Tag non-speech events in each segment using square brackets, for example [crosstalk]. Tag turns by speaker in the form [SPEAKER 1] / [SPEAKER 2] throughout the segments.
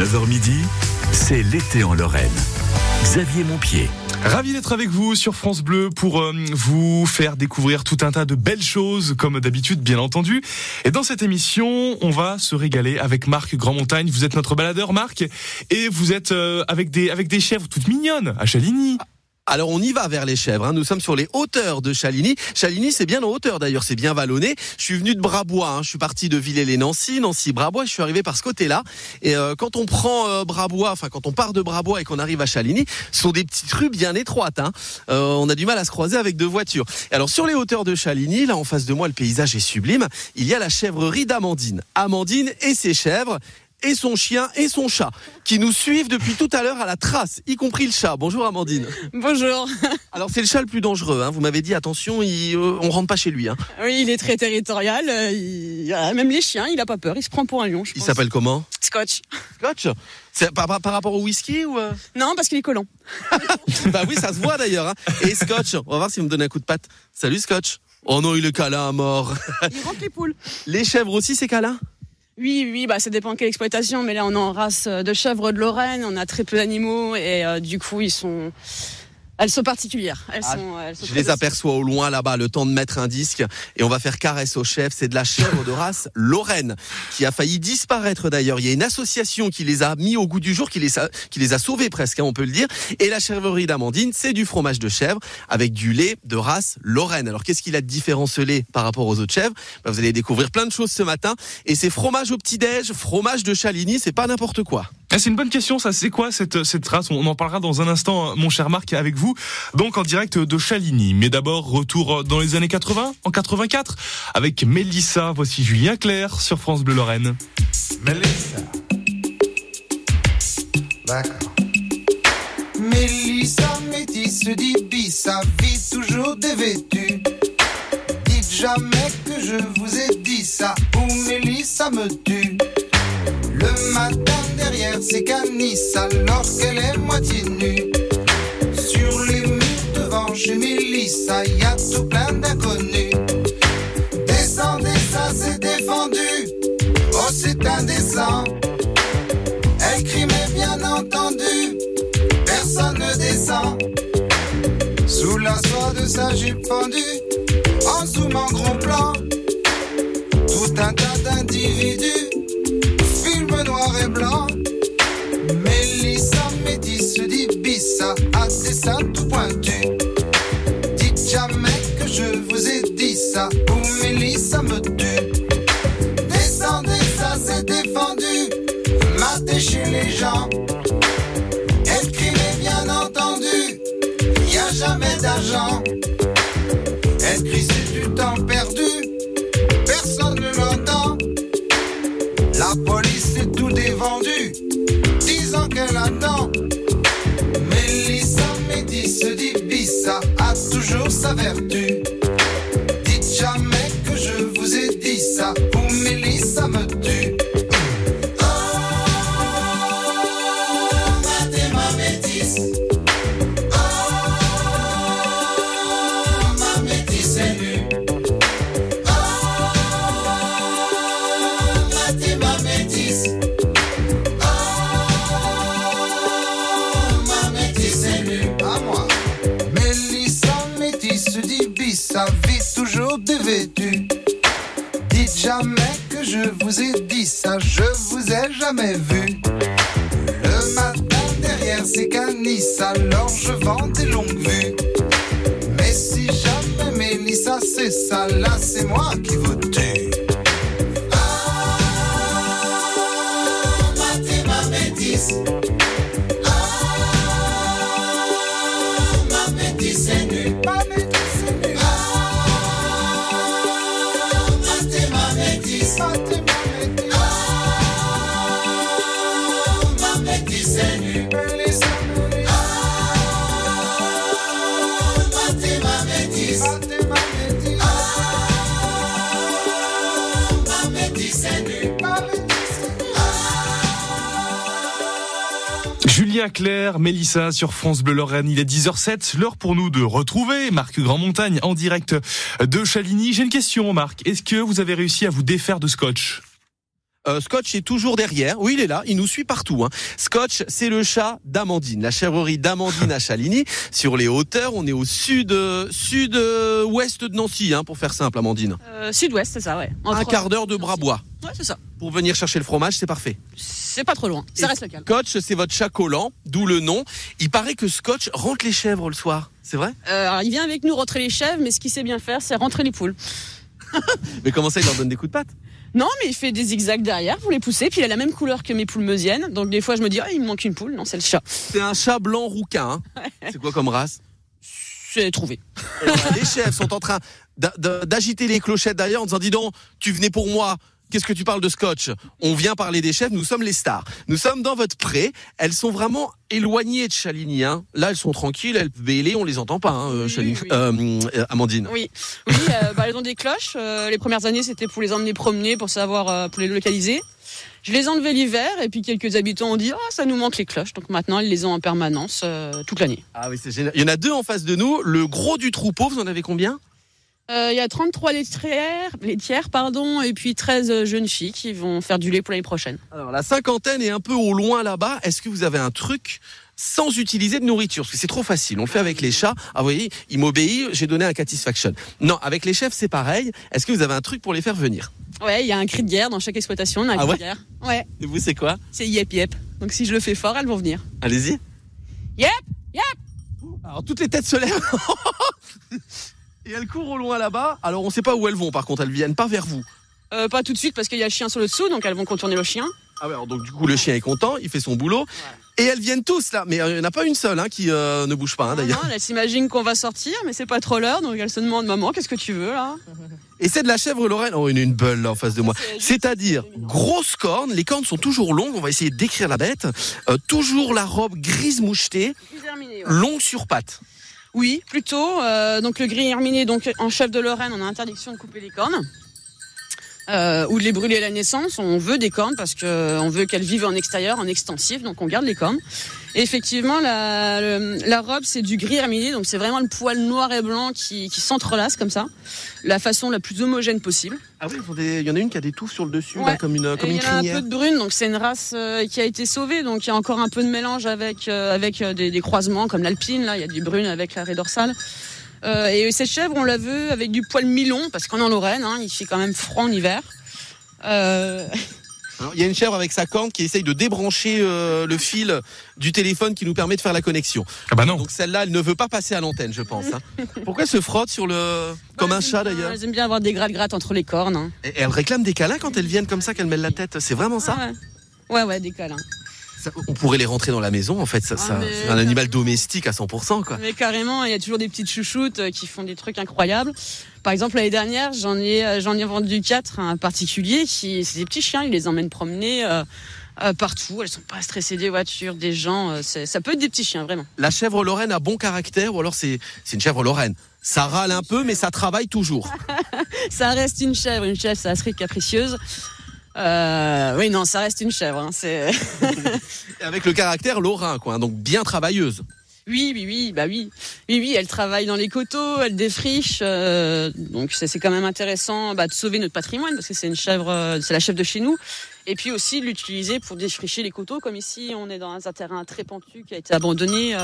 [SPEAKER 1] 9h midi, c'est l'été en Lorraine. Xavier Montpied.
[SPEAKER 2] Ravi d'être avec vous sur France Bleu pour euh, vous faire découvrir tout un tas de belles choses, comme d'habitude, bien entendu. Et dans cette émission, on va se régaler avec Marc Grandmontagne. Vous êtes notre baladeur, Marc, et vous êtes euh, avec des avec des chèvres toutes mignonnes à Chaligny.
[SPEAKER 3] Alors on y va vers les chèvres. Hein. Nous sommes sur les hauteurs de Chaligny. Chaligny, c'est bien en hauteur d'ailleurs, c'est bien vallonné. Je suis venu de Brabois. Hein. Je suis parti de Villers-les-Nancy, Nancy-Brabois. Je suis arrivé par ce côté-là. Et euh, quand on prend euh, Brabois, enfin quand on part de Brabois et qu'on arrive à Chaligny, ce sont des petites rues bien étroites. Hein. Euh, on a du mal à se croiser avec deux voitures. alors sur les hauteurs de Chaligny, là en face de moi, le paysage est sublime. Il y a la chèvrerie d'Amandine. Amandine et ses chèvres et son chien et son chat qui nous suivent depuis tout à l'heure à la trace, y compris le chat. Bonjour Amandine.
[SPEAKER 4] Bonjour.
[SPEAKER 3] Alors c'est le chat le plus dangereux. Hein. Vous m'avez dit attention, il, euh, on rentre pas chez lui. Hein.
[SPEAKER 4] Oui, il est très territorial. Euh, il, même les chiens, il a pas peur. Il se prend pour un lion.
[SPEAKER 3] il s'appelle comment?
[SPEAKER 4] Scotch.
[SPEAKER 3] Scotch? C'est par, par, rapport au whisky ou euh?
[SPEAKER 4] Non, parce qu'il est collant. [laughs]
[SPEAKER 3] bah oui, ça se voit d'ailleurs. Hein. Et Scotch, on va voir s'il me donne un coup de patte. Salut Scotch. Oh non, il est câlin à mort.
[SPEAKER 4] Il rentre les poules.
[SPEAKER 3] Les chèvres aussi, c'est câlin?
[SPEAKER 4] Oui, oui, bah ça dépend de quelle exploitation, mais là on est en race de chèvres de Lorraine, on a très peu d'animaux et euh, du coup ils sont elles sont particulières. Elles ah, sont, elles sont
[SPEAKER 3] je les aperçois au loin là-bas, le temps de mettre un disque et on va faire caresse au chef. C'est de la chèvre de race Lorraine qui a failli disparaître d'ailleurs. Il y a une association qui les a mis au goût du jour, qui les a, qui les a sauvés presque, hein, on peut le dire. Et la chèvrerie d'Amandine, c'est du fromage de chèvre avec du lait de race Lorraine. Alors qu'est-ce qu'il a de différent ce lait par rapport aux autres chèvres? Bah, Vous allez découvrir plein de choses ce matin. Et c'est fromage au petit-déj, fromage de Chaligny, c'est pas n'importe quoi.
[SPEAKER 2] Ah, c'est une bonne question, ça. C'est quoi cette, cette race? On en parlera dans un instant, mon cher Marc, avec vous. Donc en direct de Chaligny. Mais d'abord, retour dans les années 80, en 84, avec Mélissa. Voici Julien Clerc sur France Bleu Lorraine.
[SPEAKER 5] Mélissa. D'accord. Mélissa, métisse, dit bis, sa vie toujours dévêtue. Dites jamais que je vous ai dit ça, ou Mélissa me tue. Le matin derrière ses canisses alors qu'elle est moitié nue. Sur les murs devant chez Mélissa, y a tout plein d'inconnus. Descendez, ça c'est défendu. Oh, c'est indécent. Elle crie, mais bien entendu, personne ne descend. Sous la soie de sa jupe fendue, en zoomant gros plan, tout un tas d'individus bissa à ses seins tout pointus. Dites jamais que je vous ai dit ça, ou Mélissa me tue. Descendez, ça c'est défendu, matez chez les gens. Crie, bien entendu, y a jamais d'argent. Elle crie, c'est du temps perdu, personne ne l'entend. La police est tout dévendu, disant qu'elle attend. Mélissa Métis dit a toujours sa vertu. Jamais vu. Le matin derrière ces canisses, alors je vends des longues vues. Mais si jamais Mélissa c'est ça, là c'est moi qui vous tue.
[SPEAKER 2] Claire, Mélissa sur France Bleu Lorraine. Il est 10h07, l'heure pour nous de retrouver Marc Grandmontagne en direct de Chaligny. J'ai une question, Marc. Est-ce que vous avez réussi à vous défaire de scotch?
[SPEAKER 3] Euh, Scotch est toujours derrière. Oui, il est là. Il nous suit partout. Hein. Scotch, c'est le chat d'Amandine, la chèvrerie d'Amandine à [laughs] Chaligny, sur les hauteurs. On est au sud, euh, euh, de Nancy, hein, pour faire simple, Amandine.
[SPEAKER 4] Euh, Sud-ouest, c'est ça, ouais.
[SPEAKER 3] Un quart d'heure de Brabois.
[SPEAKER 4] Ouais, c'est ça.
[SPEAKER 3] Pour venir chercher le fromage, c'est parfait.
[SPEAKER 4] C'est pas trop loin. Ça
[SPEAKER 3] Et
[SPEAKER 4] reste local.
[SPEAKER 3] Scotch, c'est votre chat collant, d'où le nom. Il paraît que Scotch rentre les chèvres le soir. C'est vrai?
[SPEAKER 4] Euh, alors, il vient avec nous rentrer les chèvres, mais ce qu'il sait bien faire, c'est rentrer les poules. [laughs]
[SPEAKER 3] Mais comment ça, il leur donne des coups de patte?
[SPEAKER 4] Non, mais il fait des zigzags derrière pour les pousser, puis il a la même couleur que mes poules meusiennes. Donc des fois, je me dis, ah, il me manque une poule. Non, c'est le chat.
[SPEAKER 3] C'est un chat blanc rouquin. hein. [laughs] C'est quoi comme race?
[SPEAKER 4] C'est trouvé.
[SPEAKER 3] Et voilà, Les chefs sont en train d'a- d'a- d'agiter les clochettes derrière en disant dis donc, tu venais pour moi. Qu'est-ce que tu parles de scotch? On vient parler des chefs, nous sommes les stars. Nous sommes dans votre pré. Elles sont vraiment éloignées de Chaligny. hein. Là, elles sont tranquilles, elles bêlent, on les entend pas, hein, euh,
[SPEAKER 4] Oui.
[SPEAKER 3] Euh, euh, Amandine.
[SPEAKER 4] Oui, oui euh, bah, elles ont des cloches. Euh, les premières années, c'était pour les emmener promener, pour savoir, pour les localiser. Je les ai enlevées l'hiver, et puis quelques habitants ont dit, ah, ça nous manque les cloches. Donc maintenant, ils les ont en permanence euh, toute l'année.
[SPEAKER 3] Ah oui, c'est génial. Il y en a deux en face de nous. Le gros du troupeau, vous en avez combien?
[SPEAKER 4] Il y a 33 laitières, laitières pardon, et puis 13 jeunes filles qui vont faire du lait pour l'année prochaine.
[SPEAKER 3] Alors la cinquantaine est un peu au loin là-bas. Est-ce que vous avez un truc sans utiliser de nourriture? Parce que c'est trop facile. On le fait avec les chats. Ah vous voyez, ils m'obéissent, j'ai donné un satisfaction. Non, avec les chefs c'est pareil. Est-ce que vous avez un truc pour les faire venir?
[SPEAKER 4] Ouais, il y a un cri de guerre dans chaque exploitation. On a un
[SPEAKER 3] Ah
[SPEAKER 4] cri
[SPEAKER 3] ouais?
[SPEAKER 4] de guerre. Ouais,
[SPEAKER 3] Et vous c'est quoi?
[SPEAKER 4] C'est yep yep. Donc si je le fais fort, elles vont venir.
[SPEAKER 3] Allez-y.
[SPEAKER 4] Yep,
[SPEAKER 3] Alors toutes les têtes se lèvent. [laughs] Et elles courent au loin là-bas. Alors on sait pas où elles vont par contre, elles viennent pas vers vous.
[SPEAKER 4] Euh, pas tout de suite parce qu'il y a le chien sur le dessous, donc elles vont contourner le chien.
[SPEAKER 3] Ah ouais, alors donc du coup le chien est content, il fait son boulot. Et elles viennent tous là, mais euh, il n'y en a pas une seule hein, qui euh, ne bouge pas hein,
[SPEAKER 4] Non,
[SPEAKER 3] d'ailleurs.
[SPEAKER 4] non, elles s'imaginent qu'on va sortir, mais c'est pas trop l'heure, donc elles se demandent maman, qu'est-ce que tu veux là?
[SPEAKER 3] Et c'est de la chèvre Lorraine. Oh, a une belle là en face de moi. C'est-à-dire grosse corne, les cornes sont toujours longues, on va essayer de décrire la bête. Euh, toujours la robe grise mouchetée, longue sur pattes.
[SPEAKER 4] Oui, plutôt. euh, donc le gris herminé, donc en chef de Lorraine, on a interdiction de couper les cornes. Euh, ou de les brûler à la naissance. On veut des cornes parce que on veut qu'elles vivent en extérieur, en extensif, donc on garde les cornes. Et effectivement, la, le- la robe c'est du gris herminé, donc c'est vraiment le poil noir et blanc qui, qui s'entrelace comme ça, la façon la plus homogène possible.
[SPEAKER 3] Ah oui, il y en a une qui a des touffes sur le dessus,
[SPEAKER 4] Ouais.
[SPEAKER 3] là, comme une, comme
[SPEAKER 4] Et
[SPEAKER 3] une
[SPEAKER 4] il y en a un peu de brune, donc c'est une race euh, qui a été sauvée, donc il y a encore un peu de mélange avec euh, avec euh, des, des croisements comme l'alpine, là il y a du brune avec la raie dorsale. Euh, et cette chèvre, on la veut avec du poil mi-long parce qu'on est en Lorraine, hein, il fait quand même froid en hiver. Euh,
[SPEAKER 3] Alors, il y a une chèvre avec sa corne qui essaye de débrancher euh, le fil du téléphone qui nous permet de faire la connexion.
[SPEAKER 2] Ah bah non.
[SPEAKER 3] Donc celle-là, elle ne veut pas passer à l'antenne, je pense. hein. [laughs] Pourquoi elle se frotte sur le... comme
[SPEAKER 4] bah,
[SPEAKER 3] un
[SPEAKER 4] elles
[SPEAKER 3] chat d'ailleurs
[SPEAKER 4] Elles aiment bien avoir des gratte-gratte entre les cornes. hein.
[SPEAKER 3] Et elle réclame des câlins quand elles viennent comme ça, qu'elles mêlent la tête. C'est vraiment ça,
[SPEAKER 4] Ah ouais. ouais, ouais, des câlins.
[SPEAKER 3] Ça- On pourrait les rentrer dans la maison, en fait. Ça,
[SPEAKER 4] Ah,
[SPEAKER 3] ça- c'est un animal domestique à 100%, quoi.
[SPEAKER 4] Mais carrément, il y a toujours des petites chouchoutes euh, qui font des trucs incroyables. Par exemple, l'année dernière, j'en ai, euh, j'en ai vendu quatre à un particulier qui, c'est des petits chiens, il les emmène promener euh, euh, partout. Elles sont pas stressées des voitures, des gens. euh, ça peut être des petits chiens, vraiment.
[SPEAKER 3] La chèvre Lorraine a bon caractère ou alors c'est c'est une chèvre Lorraine Ça râle un peu, mais ça travaille toujours. [laughs]
[SPEAKER 4] Ça reste une chèvre. Une chèvre, ça serait capricieuse. Euh, oui, non, ça reste une chèvre. hein, c'est... [laughs]
[SPEAKER 3] Avec le caractère lorrain, quoi. hein, donc bien travailleuse.
[SPEAKER 4] Oui, oui, oui, bah oui. Oui, oui, elle travaille dans les coteaux, elle défriche. euh, donc c'est quand même intéressant bah, de sauver notre patrimoine parce que c'est une chèvre, euh, c'est la chèvre de chez nous. Et puis aussi de l'utiliser pour défricher les coteaux, comme ici on est dans un terrain très pentu qui a été abandonné.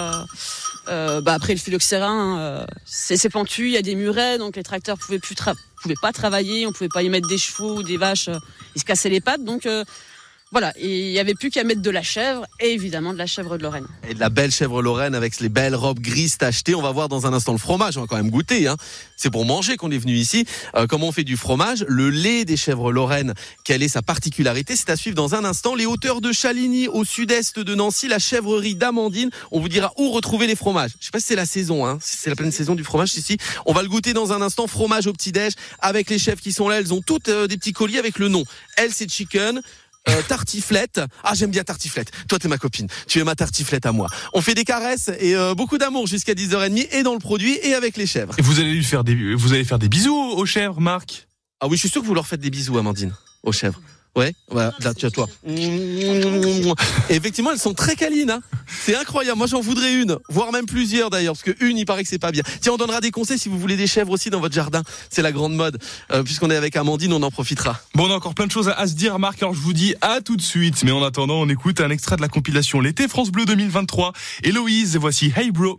[SPEAKER 4] euh, bah, après le phylloxéra, euh, c'est pentu, il y a des murets, donc les tracteurs pouvaient plus pouvaient pas travailler, on pouvait pas y mettre des chevaux ou des vaches, ils se cassaient les pattes. Donc voilà, il y avait plus qu'à mettre de la chèvre et évidemment de la chèvre de Lorraine.
[SPEAKER 3] Et de la belle chèvre Lorraine avec les belles robes grises tachetées. On va voir dans un instant le fromage. On va quand même goûter. Hein. C'est pour manger qu'on est venu ici. Euh, comment on fait du fromage? Le lait des chèvres Lorraine, quelle est sa particularité? C'est à suivre dans un instant. Les hauteurs de Chaligny, au sud-est de Nancy, la chèvrerie d'Amandine. On vous dira où retrouver les fromages. Je sais pas si c'est la saison. Hein. Si c'est la pleine saison du fromage ici. On va le goûter dans un instant. Fromage au petit-déj avec les chefs qui sont là. Elles ont toutes euh, des petits colis avec le nom. Elle, c'est chicken. Euh, tartiflette. Ah, j'aime bien tartiflette. Toi, t'es ma copine. Tu es ma tartiflette à moi. On fait des caresses et euh, beaucoup d'amour jusqu'à 10h30 et dans le produit et avec les chèvres.
[SPEAKER 2] Et vous allez lui faire des, vous allez faire des bisous aux chèvres, Marc?
[SPEAKER 3] Ah oui, je suis sûr que vous leur faites des bisous, Amandine, aux chèvres. Ouais, voilà, là, tu as toi. Effectivement, elles sont très câlines. Hein. C'est incroyable. Moi, j'en voudrais une, voire même plusieurs d'ailleurs, parce que une, il paraît que c'est pas bien. Tiens, on donnera des conseils si vous voulez des chèvres aussi dans votre jardin. C'est la grande mode. Euh, Puisqu'on est avec Amandine, on en profitera.
[SPEAKER 2] Bon, on a encore plein de choses à, à se dire, Marc. Alors je vous dis à tout de suite. Mais en attendant, on écoute un extrait de la compilation L'été France Bleu 2023. Héloïse, et voici Hey Bro.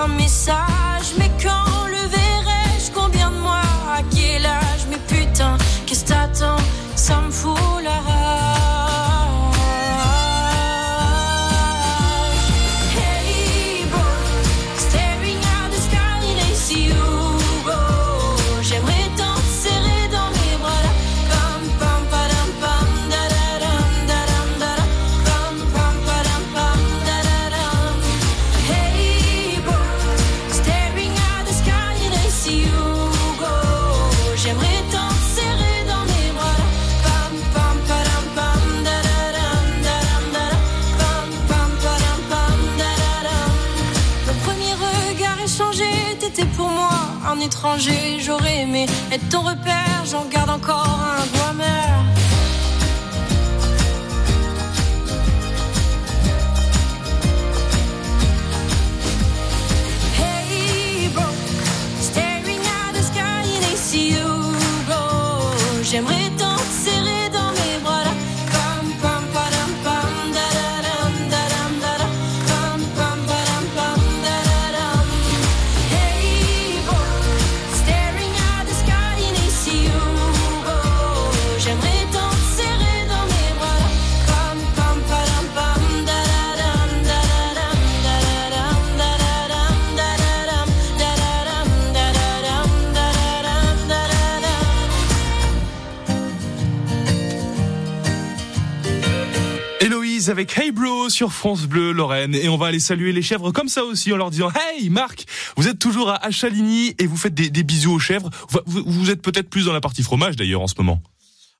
[SPEAKER 6] from me
[SPEAKER 2] avec Hey Bro sur France Bleu Lorraine et on va aller saluer les chèvres comme ça aussi en leur disant Hey Marc, vous êtes toujours à Chaligny et vous faites des, bisous aux chèvres. Vous êtes peut-être plus dans la partie fromage d'ailleurs en ce moment.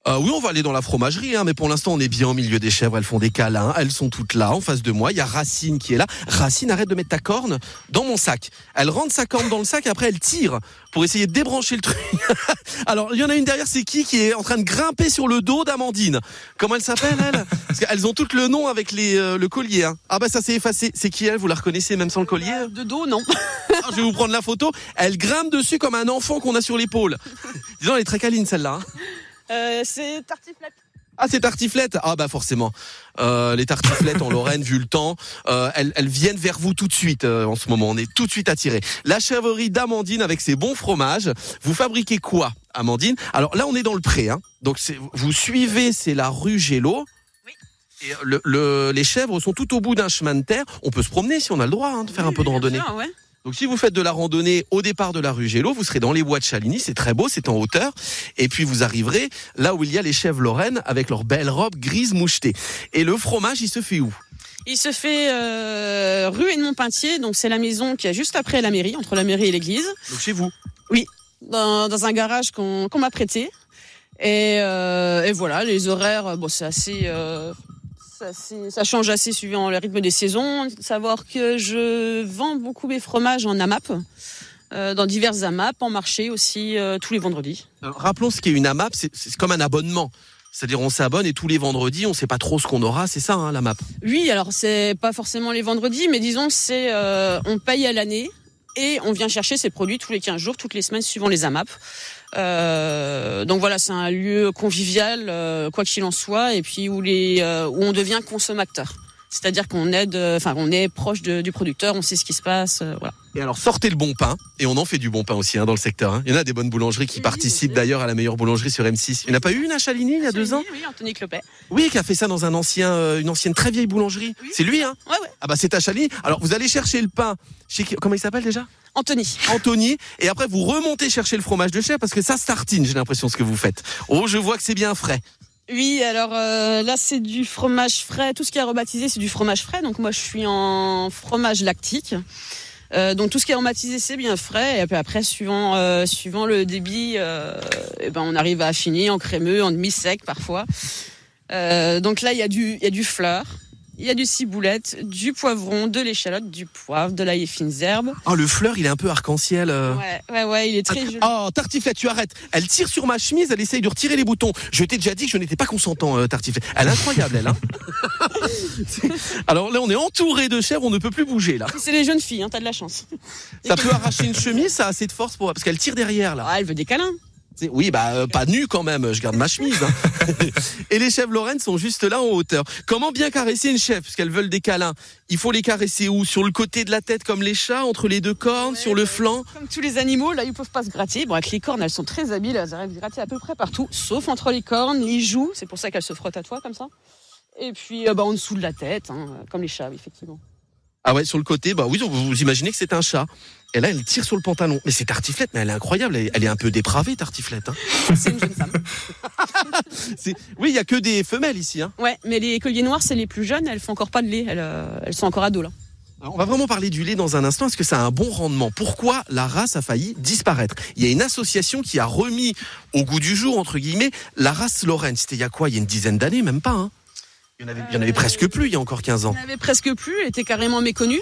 [SPEAKER 3] Euh, oui, on va aller dans la fromagerie, hein, mais pour l'instant, on est bien au milieu des chèvres. Elles font des câlins, elles sont toutes là, en face de moi. Il y a Racine qui est là. Racine, arrête de mettre ta corne dans mon sac. Elle rentre sa corne dans le sac, après elle tire pour essayer de débrancher le truc. [laughs] Alors, il y en a une derrière, c'est qui qui est en train de grimper sur le dos d'Amandine Comment elle s'appelle, elle? Parce qu'elles ont toutes le nom avec les, euh, le collier. hein. Ah bah ça s'est effacé. C'est qui elle? Vous la reconnaissez même sans le collier?
[SPEAKER 4] De dos, non. [laughs]
[SPEAKER 3] Ah, Je vais vous prendre la photo. Elle grimpe dessus comme un enfant qu'on a sur l'épaule. Disons, elle est très câline celle-là. hein.
[SPEAKER 4] Euh, c'est tartiflette.
[SPEAKER 3] Ah, c'est tartiflette Ah bah forcément. Euh, les tartiflettes en Lorraine, vu le temps, euh, elles, elles viennent vers vous tout de suite euh, en ce moment. On est tout de suite attirés. La chèvrerie d'Amandine avec ses bons fromages. Vous fabriquez quoi, Amandine? Alors là, on est dans le pré. Hein. Donc vous suivez, c'est la rue Gélo.
[SPEAKER 4] Oui.
[SPEAKER 3] Et le, le- les chèvres sont tout au bout d'un chemin de terre. On peut se promener si on a le droit hein, de faire un peu de randonnée.
[SPEAKER 4] sûr, ouais.
[SPEAKER 3] Donc si vous faites de la randonnée au départ de la rue Gélo, vous serez dans les bois de Chaligny, c'est très beau, c'est en hauteur, et puis vous arriverez là où il y a les chèvres lorraines avec leurs belles robes grises mouchetées. Et le fromage, il se fait où?
[SPEAKER 4] Il se fait euh, rue Edmond-Pintier, donc c'est la maison qui est juste après la mairie, entre la mairie et l'église,
[SPEAKER 3] Donc chez vous?
[SPEAKER 4] dans, dans un garage qu'on qu'on m'a prêté. Et, euh, et voilà, les horaires, bon, c'est assez, euh, ça change assez suivant le rythme des saisons. Savoir que je vends beaucoup mes fromages en AMAP, euh, dans diverses AMAP, en marché aussi, euh, tous les vendredis.
[SPEAKER 3] Alors, rappelons ce qu'est une AMAP, c'est- comme un abonnement. C'est-à-dire on s'abonne et tous les vendredis, on sait pas trop ce qu'on aura, c'est ça hein, la map.
[SPEAKER 4] Oui, alors c'est pas forcément les vendredis, mais disons c'est euh, on paye à l'année et on vient chercher ces produits tous les 15 jours, toutes les semaines suivant les AMAP. Euh, donc voilà, c'est un lieu convivial, euh, quoi qu'il en soit, et puis où les euh, où on devient consommateur. C'est-à-dire qu'on aide, enfin, on est proche de- du producteur, on sait ce qui se passe, euh, voilà.
[SPEAKER 3] Et alors sortez le bon pain, et on en fait du bon pain aussi hein, dans le secteur. hein. Il y en a des bonnes boulangeries qui
[SPEAKER 4] Oui,
[SPEAKER 3] participent d'ailleurs à la meilleure boulangerie sur M6. Il n'y en a pas eu une à Chaligny il y a deux ans?
[SPEAKER 4] Oui, oui, Anthony Clopet.
[SPEAKER 3] Oui, qui a fait ça dans un ancien, euh, une ancienne très vieille boulangerie.
[SPEAKER 4] Oui,
[SPEAKER 3] c'est lui, hein?
[SPEAKER 4] Ouais, ouais.
[SPEAKER 3] Ah bah c'est à Chaligny. Alors vous allez chercher le pain chez qui- comment il s'appelle déjà?
[SPEAKER 4] Anthony.
[SPEAKER 3] Anthony, et après vous remontez chercher le fromage de chèvre parce que ça se tartine, j'ai l'impression ce que vous faites. Oh, je vois que c'est bien frais.
[SPEAKER 4] Oui, alors euh, là c'est du fromage frais. Tout ce qui est rebaptisé c'est du fromage frais. Donc moi je suis en fromage lactique. Euh, donc tout ce qui est aromatisé c'est bien frais. Et puis après suivant euh, suivant le débit, euh, eh ben on arrive à affiner en crémeux, en demi sec parfois. Euh, donc là il y a du il y a du fleur, il y a du ciboulette, du poivron, de l'échalote, du poivre, de l'ail et fines herbes.
[SPEAKER 3] Oh, le fleur, il est un peu arc-en-ciel. euh.
[SPEAKER 4] Ouais ouais ouais, il est très joli.
[SPEAKER 3] Oh, Tartiflette, tu arrêtes. Elle tire sur ma chemise, elle essaye de retirer les boutons. Je t'ai déjà dit que je n'étais pas consentant, euh, Tartiflette. Elle est incroyable, elle. Hein [laughs] Alors là, on est entouré de chèvres, on ne peut plus bouger là.
[SPEAKER 4] C'est les jeunes filles, hein, t'as de la chance.
[SPEAKER 3] Ça peut arracher une chemise, ça a assez de force pour parce qu'elle tire derrière là.
[SPEAKER 4] Ah, elle veut des câlins.
[SPEAKER 3] Oui, bah euh, pas nu quand même. Je garde ma chemise. hein. [laughs] Et les chèvres Lorraine sont juste là en hauteur. Comment bien caresser une chèvre puisqu'elles veulent des câlins? Il faut les caresser où? Sur le côté de la tête comme les chats, entre les deux cornes,
[SPEAKER 4] Ouais,
[SPEAKER 3] sur le flanc?
[SPEAKER 4] Comme tous les animaux, là, ils peuvent pas se gratter. Bon, avec les cornes, elles sont très habiles, elles arrivent à gratter à peu près partout, sauf entre les cornes, les joues. C'est pour ça qu'elles se frottent à toi comme ça. Et puis, euh, bah, en dessous de la tête, hein, comme les chats, effectivement.
[SPEAKER 3] Ah ouais, sur le côté, bah oui, vous imaginez que c'est un chat. Et là, elle tire sur le pantalon. Mais c'est Tartiflette, mais elle est incroyable. Elle est, elle est un peu dépravée, Tartiflette. hein.
[SPEAKER 4] C'est une jeune femme. [laughs]
[SPEAKER 3] Oui, il y a que des femelles ici. Hein.
[SPEAKER 4] Ouais, mais les colliers noirs, c'est les plus jeunes. Elles font encore pas de lait. Elles, euh, elles sont encore ados là.
[SPEAKER 3] Alors, on va vraiment parler du lait dans un instant. Est-ce que ça a un bon rendement? Pourquoi la race a failli disparaître? Il y a une association qui a remis au goût du jour, entre guillemets, la race Lorraine. C'était il y a quoi? Il y a une dizaine d'années, même pas. Hein il y en avait, il y en avait
[SPEAKER 4] Euh,
[SPEAKER 3] presque plus il y a encore 15 ans.
[SPEAKER 4] Elle avait presque plus. Elle était carrément méconnue.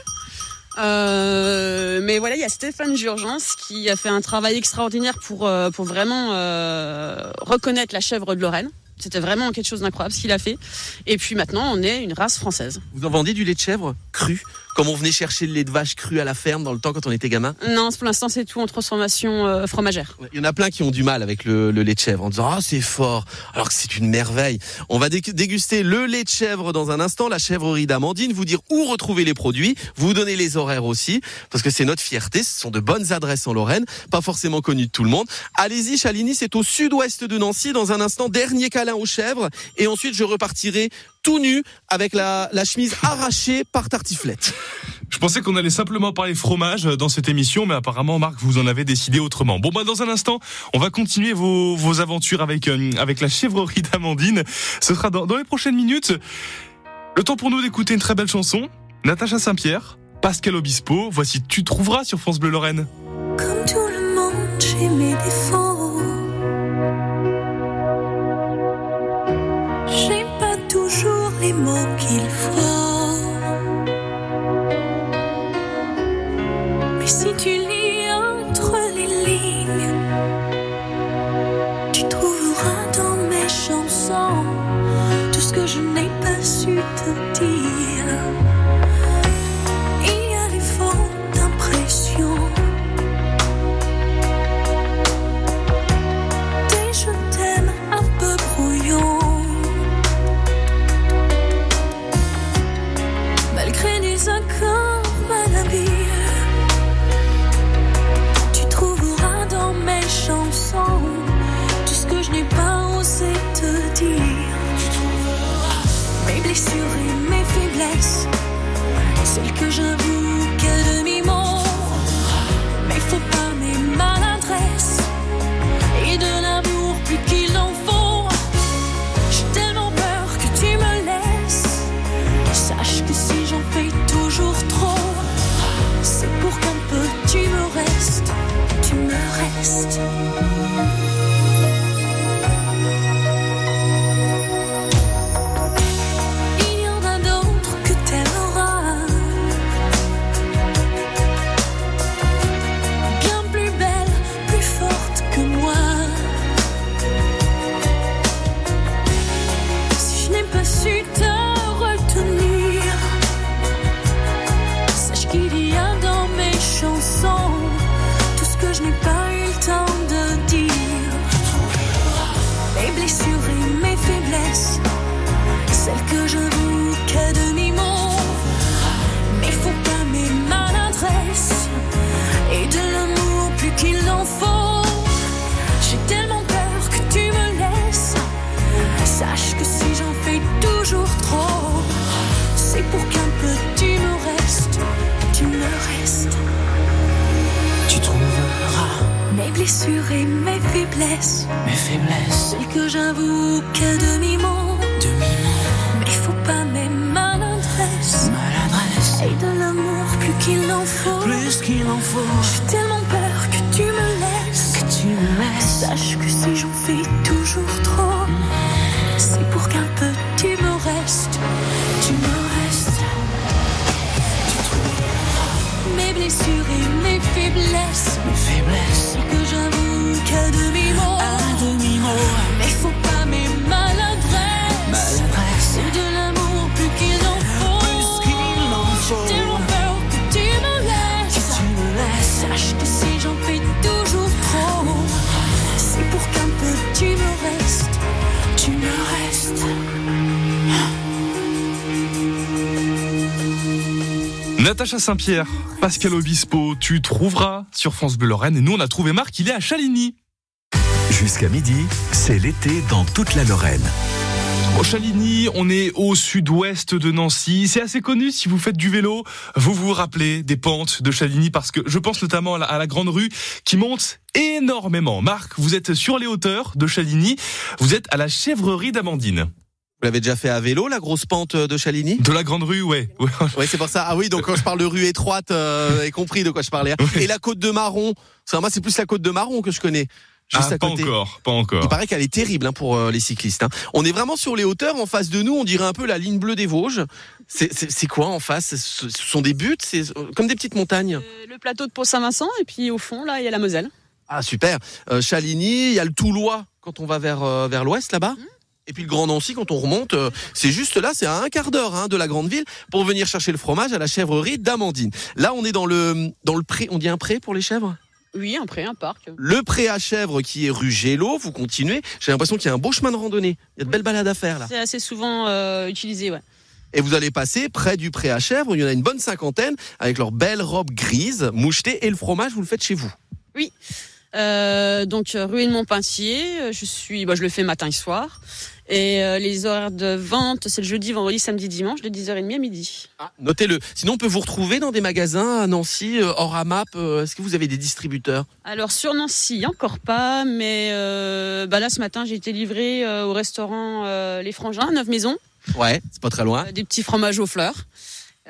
[SPEAKER 4] Euh, mais voilà, il y a Stéphane Jurgens qui a fait un travail extraordinaire pour, euh, pour vraiment euh, reconnaître la chèvre de Lorraine. C'était vraiment quelque chose d'incroyable ce qu'il a fait. Et puis maintenant, on est une race française.
[SPEAKER 3] Vous en vendez du lait de chèvre cru Comme on venait chercher le lait de vache cru à la ferme dans le temps quand on était gamin?
[SPEAKER 4] Non, pour l'instant, c'est tout en transformation euh, fromagère.
[SPEAKER 3] Il y en a plein qui ont du mal avec le, le lait de chèvre en disant ah c'est fort alors que c'est une merveille. On va dé- déguster le lait de chèvre dans un instant, la chèvrerie d'Amandine, vous dire où retrouver les produits, vous donner les horaires aussi parce que c'est notre fierté, ce sont de bonnes adresses en Lorraine, pas forcément connues de tout le monde. Allez-y, Chaligny, c'est au sud-ouest de Nancy dans un instant dernier câlin aux chèvres et ensuite je repartirai tout nu avec la, la chemise arrachée par Tartiflette.
[SPEAKER 2] Je pensais qu'on allait simplement parler fromage dans cette émission, mais apparemment, Marc, vous en avez décidé autrement. Bon, bah, dans un instant, on va continuer vos, vos aventures avec, euh, avec la chèvrerie d'Amandine. Ce sera dans, dans les prochaines minutes. Le temps pour nous d'écouter une très belle chanson. Natacha Saint-Pierre, Pascal Obispo. Voici Tu trouveras sur France Bleu Lorraine.
[SPEAKER 7] Comme tout le monde, j'ai mes défauts. Toujours les mots qu'il faut. je vous qu'à demi-mot. Mais faut pas mes maladresses et de l'amour plus qu'il en faut. J'ai tellement peur que tu me laisses. Sache que si j'en fais toujours trop, c'est pour qu'un peu tu me restes, tu me restes. Tu trouveras mes blessures et mes faiblesses, mes faiblesses, celles que j'avoue qu'à demi-mot.
[SPEAKER 6] En faut.
[SPEAKER 8] Plus qu'il en faut,
[SPEAKER 6] J'ai tellement peur que tu me laisses.
[SPEAKER 8] que tu me laisses.
[SPEAKER 6] Sache que si j'en fais toujours trop, c'est pour qu'un peu tu me restes. Tu me restes. Tu trouves mes blessures et mes faiblesses.
[SPEAKER 8] Mes faiblesses,
[SPEAKER 6] Et que j'avoue qu'à demi-mot,
[SPEAKER 8] à demi-mot,
[SPEAKER 6] mais
[SPEAKER 2] Natacha Saint-Pierre, Pascal Obispo, tu trouveras sur France Bleu Lorraine. Et nous, on a trouvé Marc, il est à Chaligny.
[SPEAKER 1] Jusqu'à midi, c'est l'été dans toute la Lorraine.
[SPEAKER 2] Au Chaligny, on est au sud-ouest de Nancy. C'est assez connu si vous faites du vélo. Vous vous rappelez des pentes de Chaligny parce que je pense notamment à la, à la Grande Rue qui monte énormément. Marc, vous êtes sur les hauteurs de Chaligny. Vous êtes à la chèvrerie d'Amandine.
[SPEAKER 3] Vous l'avez déjà fait à vélo, la grosse pente de Chaligny?
[SPEAKER 2] De la Grande Rue, ouais. Ouais.
[SPEAKER 3] Oui, c'est pour ça. Ah oui, donc quand je parle de rue étroite, euh, vous avez compris de quoi je parlais. hein. Et la côte de Marron, ça, moi c'est plus la côte de Marron que je connais. Juste
[SPEAKER 2] Ah,
[SPEAKER 3] à
[SPEAKER 2] pas
[SPEAKER 3] côté.
[SPEAKER 2] encore, pas
[SPEAKER 3] Il
[SPEAKER 2] encore.
[SPEAKER 3] paraît qu'elle est terrible hein, pour euh, les cyclistes. hein. On est vraiment sur les hauteurs. En face de nous, on dirait un peu la ligne bleue des Vosges. C'est- C'est c'est quoi en face? Ce, sont des buttes, c'est euh, comme des petites montagnes.
[SPEAKER 4] Euh, Le plateau de Pont-Saint-Vincent et puis au fond là il y a la Moselle.
[SPEAKER 3] Ah super. Euh, Chaligny, il y a le Toulois quand on va vers euh, vers l'ouest là-bas? Et puis le Grand Nancy quand on remonte, euh, c'est juste là, c'est à un quart d'heure hein, de la grande ville pour venir chercher le fromage à la chèvrerie d'Amandine. Là, on est dans le dans le pré. On dit un pré pour les chèvres?
[SPEAKER 4] Oui, un pré, un parc.
[SPEAKER 3] Le pré à chèvres qui est rue Gélo. Vous continuez. J'ai l'impression qu'il y a un beau chemin de randonnée. Il y a de belles balades à faire là.
[SPEAKER 4] C'est assez souvent euh, utilisé, ouais.
[SPEAKER 3] Et vous allez passer près du pré à chèvres. Il y en a une bonne cinquantaine avec leurs belles robes grises, mouchetées et le fromage. Vous le faites chez vous.
[SPEAKER 4] Euh, donc rue de Montpensier, je suis, bah, je le fais matin et soir. Et euh, les horaires de vente, c'est le jeudi, vendredi, samedi, dimanche, de 10h30 à midi.
[SPEAKER 3] Notez-le. Sinon, on peut vous retrouver dans des magasins à Nancy, euh, hors AMAP. euh, Est-ce que vous avez des distributeurs?
[SPEAKER 4] Alors sur Nancy, encore pas, mais euh, bah là ce matin j'ai été livré euh, au restaurant Les Frangins, Neuf Maisons,
[SPEAKER 3] Ouais, c'est pas très loin.
[SPEAKER 4] des petits fromages aux fleurs.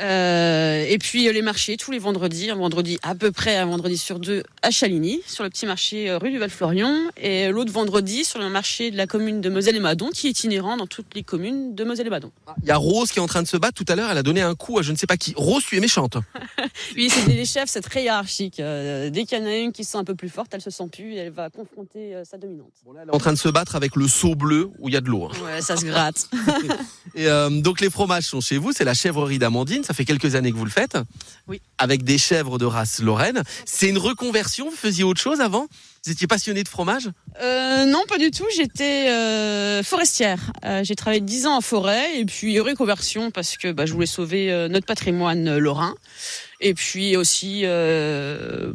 [SPEAKER 4] Euh, et puis euh, les marchés tous les vendredis, un vendredi à peu près un vendredi sur deux à Chaligny, sur le petit marché euh, rue du Val-Florion, et l'autre vendredi sur le marché de la commune de Moselle et Madon, qui est itinérant dans toutes les communes de Moselle et Madon.
[SPEAKER 3] Il y a Rose qui est en train de se battre tout à l'heure. Elle a donné un coup à je ne sais pas qui. Rose, tu es méchante. [laughs]
[SPEAKER 4] Oui, c'est des chefs, c'est très hiérarchique. Euh, dès qu'il y en a une qui se sent un peu plus forte, elle se sent plus, et elle va confronter euh, sa dominante.
[SPEAKER 3] Bon, là, elle est en train de se battre avec le seau bleu où il y a de l'eau. hein.
[SPEAKER 4] Ouais, ça se gratte. [laughs]
[SPEAKER 3] Et donc les fromages sont chez vous, c'est la chèvrerie d'Amandine, ça fait quelques années que vous le faites.
[SPEAKER 4] Oui.
[SPEAKER 3] Avec des chèvres de race lorraine. C'est une reconversion, vous faisiez autre chose avant? Vous étiez passionné de fromage?
[SPEAKER 4] Euh, non, pas du tout. J'étais euh, forestière. Euh, j'ai travaillé 10 ans en forêt et puis reconversion parce que bah, je voulais sauver notre patrimoine lorrain et puis aussi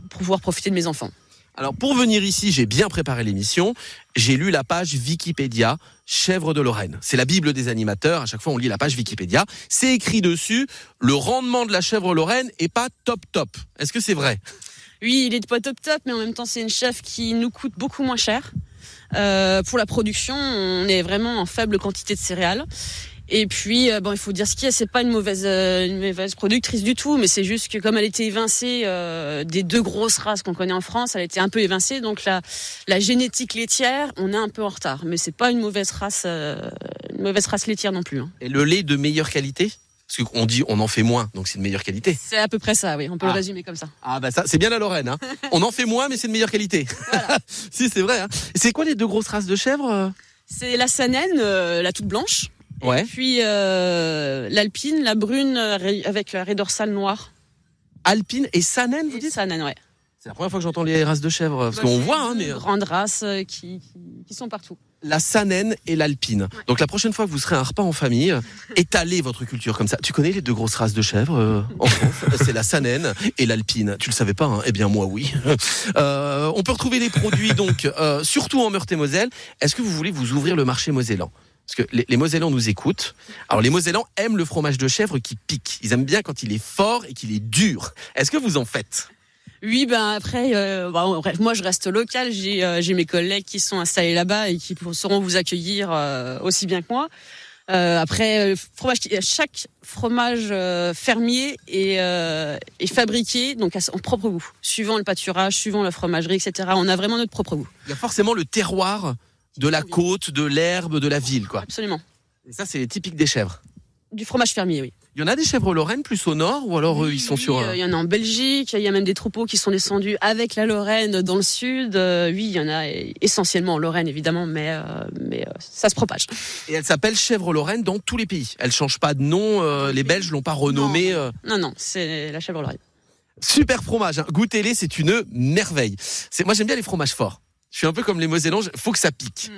[SPEAKER 4] pour pouvoir profiter de mes enfants.
[SPEAKER 3] Alors pour venir ici, j'ai bien préparé l'émission. J'ai lu la page Wikipédia chèvre de Lorraine. C'est la bible des animateurs. À chaque fois, on lit la page Wikipédia. C'est écrit dessus. Le rendement de la chèvre lorraine est pas top top. Est-ce que c'est vrai?
[SPEAKER 4] Oui, il est pas top top, mais en même temps, c'est une chef qui nous coûte beaucoup moins cher. Euh, pour la production, on est vraiment en faible quantité de céréales. Et puis, euh, bon, il faut dire ce qu'il y a, c'est pas une mauvaise, euh, une mauvaise productrice du tout, mais c'est juste que comme elle était évincée euh, des deux grosses races qu'on connaît en France, elle était un peu évincée, donc la, la génétique laitière, on est un peu en retard. Mais c'est pas une mauvaise race, euh, une mauvaise race laitière non plus. hein.
[SPEAKER 3] Et le lait de meilleure qualité? Parce qu'on dit on en fait moins, donc c'est de meilleure qualité.
[SPEAKER 4] C'est à peu près ça, oui. On peut
[SPEAKER 3] Ah.
[SPEAKER 4] le résumer comme ça.
[SPEAKER 3] Ah bah ça, c'est bien la Lorraine. Hein. [laughs] On en fait moins, mais c'est de meilleure qualité. [laughs] si c'est vrai. Hein. C'est quoi les deux grosses races de chèvres
[SPEAKER 4] C'est la Sanenne, euh, la toute blanche.
[SPEAKER 3] Ouais.
[SPEAKER 4] Et puis euh, l'Alpine, la brune euh, avec la raie dorsale noire.
[SPEAKER 3] Alpine et Sanen, vous
[SPEAKER 4] Et
[SPEAKER 3] dites
[SPEAKER 4] Sanenne, ouais.
[SPEAKER 3] C'est la première fois que j'entends les races de chèvres, parce
[SPEAKER 4] Bah,
[SPEAKER 3] qu'on voit, hein, mais euh,
[SPEAKER 4] grandes races qui, qui, qui sont partout.
[SPEAKER 3] la Sanen et l'Alpine. Donc la prochaine fois que vous serez à un repas en famille, [laughs] étalez votre culture comme ça. Tu connais les deux grosses races de chèvres euh, en [laughs] France? C'est la Sanen et l'Alpine. Tu le savais pas hein? Eh bien moi oui. [laughs] Euh, on peut retrouver les produits donc euh, surtout en Meurthe-et-Moselle. Est-ce que vous voulez vous ouvrir le marché mosellan? Parce que les, les Mosellans nous écoutent. Alors les Mosellans aiment le fromage de chèvre qui pique. Ils aiment bien quand il est fort et qu'il est dur. Est-ce que vous en faites?
[SPEAKER 4] Oui, ben après, euh, bah, bref, moi je reste local. J'ai euh, j'ai mes collègues qui sont installés là-bas et qui sauront vous accueillir euh, aussi bien que moi. Après, fromage, chaque fromage fermier est, est fabriqué donc à son propre goût, suivant le pâturage, suivant la fromagerie, etc. On a vraiment notre propre goût.
[SPEAKER 3] Il y a forcément le terroir de la côte, de l'herbe, de la ville, quoi.
[SPEAKER 4] Absolument.
[SPEAKER 3] Et ça, c'est typique des chèvres.
[SPEAKER 4] Du fromage fermier, oui.
[SPEAKER 3] Il y en a des chèvres Lorraine plus au nord ou alors eux,
[SPEAKER 4] Oui,
[SPEAKER 3] ils sont
[SPEAKER 4] oui,
[SPEAKER 3] sur.
[SPEAKER 4] euh,
[SPEAKER 3] un-
[SPEAKER 4] Il y en a en Belgique, il y a même des troupeaux qui sont descendus avec la Lorraine dans le sud. Euh, oui, il y en a euh, essentiellement en Lorraine, évidemment, mais, euh, mais euh, ça se propage.
[SPEAKER 3] Et elle s'appelle chèvre Lorraine dans tous les pays. Elle change pas de nom. euh, les Belges l'ont pas renommée. euh.
[SPEAKER 4] Non, non, c'est la chèvre Lorraine.
[SPEAKER 3] Super fromage. Hein. Goûtez-les, c'est une merveille. C'est moi j'aime bien les fromages forts. Je suis un peu comme les Mosellanges. Faut que ça pique.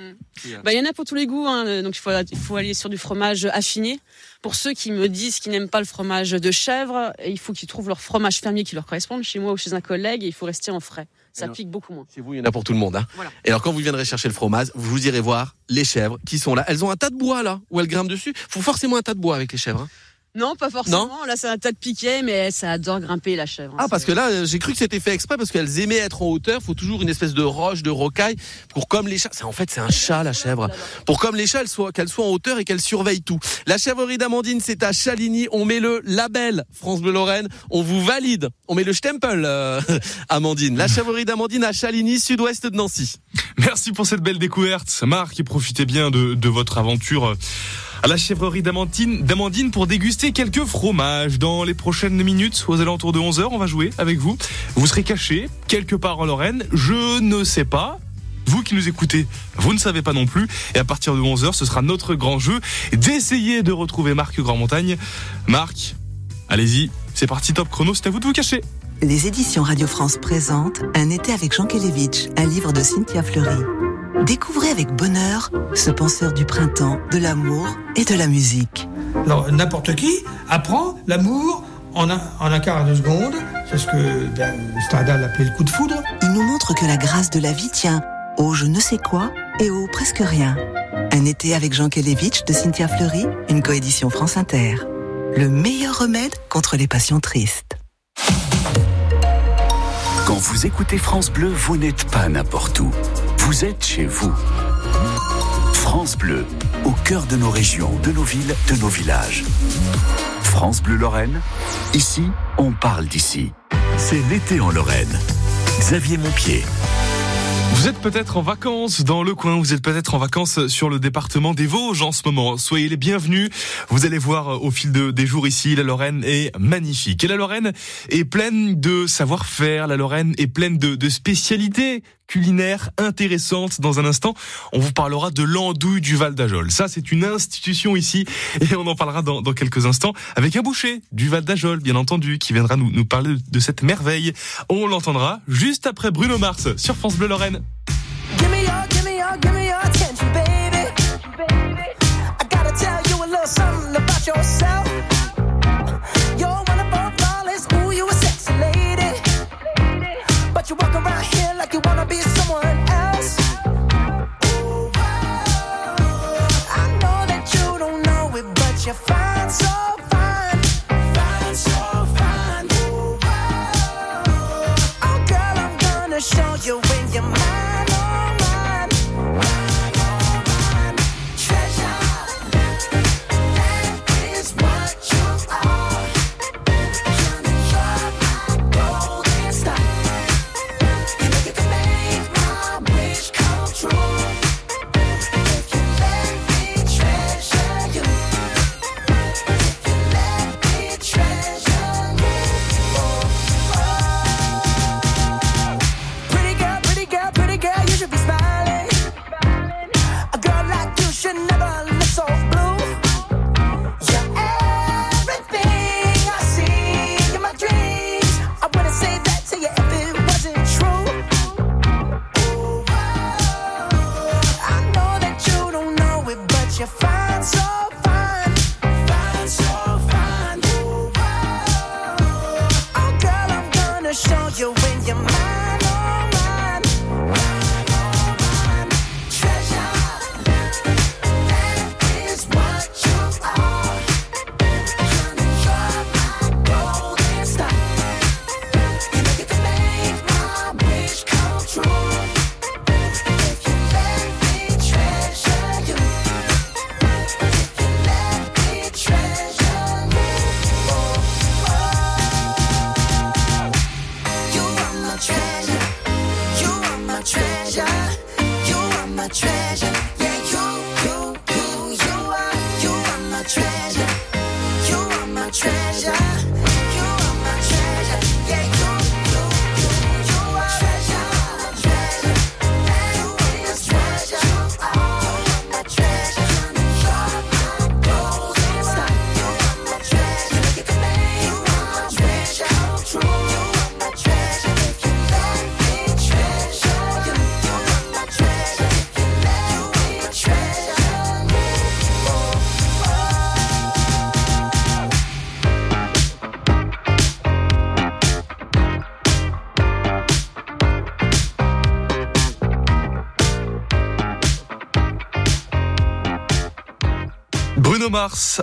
[SPEAKER 4] Bah, il y en a pour tous les goûts, hein, donc il faut, il faut aller sur du fromage affiné. Pour ceux qui me disent qu'ils n'aiment pas le fromage de chèvre, il faut qu'ils trouvent leur fromage fermier qui leur correspond chez moi ou chez un collègue et il faut rester en frais. Ça
[SPEAKER 3] Alors-
[SPEAKER 4] pique beaucoup moins.
[SPEAKER 3] Chez vous, il y en a pour tout le monde. Hein.
[SPEAKER 4] Voilà.
[SPEAKER 3] Et alors, quand vous viendrez chercher le fromage, vous irez voir les chèvres qui sont là. Elles ont un tas de bois là, où elles grimpent dessus. Faut forcément un tas de bois avec les chèvres. hein.
[SPEAKER 4] Non, pas forcément. Là, c'est un tas de piquets, mais ça adore grimper la chèvre. hein.
[SPEAKER 3] Ah, parce que là, j'ai cru que c'était fait exprès parce qu'elles aimaient être en hauteur. Faut toujours une espèce de roche, de rocaille pour comme les chats. C'est en fait, c'est un chat la chèvre. Pour comme les chats, elles soient- qu'elles soient en hauteur et qu'elles surveillent tout. La chèvrerie d'Amandine, c'est à Chaligny. On met le label France Bleu Lorraine. On vous valide. On met le stempel, euh, [laughs] Amandine. La chèvrerie d'Amandine à Chaligny, sud-ouest de Nancy.
[SPEAKER 2] Merci pour cette belle découverte, Marc, et profitez bien de, de votre aventure euh, à la chèvrerie d'Amandine, pour déguster quelques fromages. Dans les prochaines minutes, aux alentours de 11h, on va jouer avec vous. Vous serez caché quelque part en Lorraine. Je ne sais pas. Vous qui nous écoutez, vous ne savez pas non plus. Et à partir de 11h, ce sera notre grand jeu d'essayer de retrouver Marc Grand-Montagne. Marc, allez-y, c'est parti top chrono, c'est à vous de vous cacher.
[SPEAKER 9] Les éditions Radio France présentent Un été avec Jean Kelevitch, un livre de Cynthia Fleury. Découvrez avec bonheur ce penseur du printemps, de l'amour et de la musique.
[SPEAKER 10] Alors, n'importe qui apprend l'amour en un, en un quart à deux secondes. C'est ce que ben, Stendhal appelait le coup de foudre.
[SPEAKER 9] Il nous montre que la grâce de la vie tient au je ne sais quoi et au presque rien. Un été avec Jean Kelevitch de Cynthia Fleury, une coédition France Inter. Le meilleur remède contre les passions tristes.
[SPEAKER 1] Quand vous écoutez France Bleu, vous n'êtes pas n'importe où. Vous êtes chez vous. France Bleu, au cœur de nos régions, de nos villes, de nos villages. France Bleu Lorraine, ici, on parle d'ici. C'est l'été en Lorraine. Xavier Montpied.
[SPEAKER 2] Vous êtes peut-être en vacances dans le coin, vous êtes peut-être en vacances sur le département des Vosges en ce moment. Soyez les bienvenus. Vous allez voir euh, au fil de- des jours ici, la Lorraine est magnifique. Et la Lorraine est pleine de savoir-faire, la Lorraine est pleine de spécialités culinaires intéressantes. Dans un instant, on vous parlera de l'andouille du Val d'Ajol. Ça, c'est une institution ici et on en parlera dans, quelques instants avec un boucher du Val d'Ajol, bien entendu, qui viendra nous, parler de cette merveille. On l'entendra juste après Bruno Mars sur France Bleu Lorraine.
[SPEAKER 11] Give me your, your
[SPEAKER 2] phone.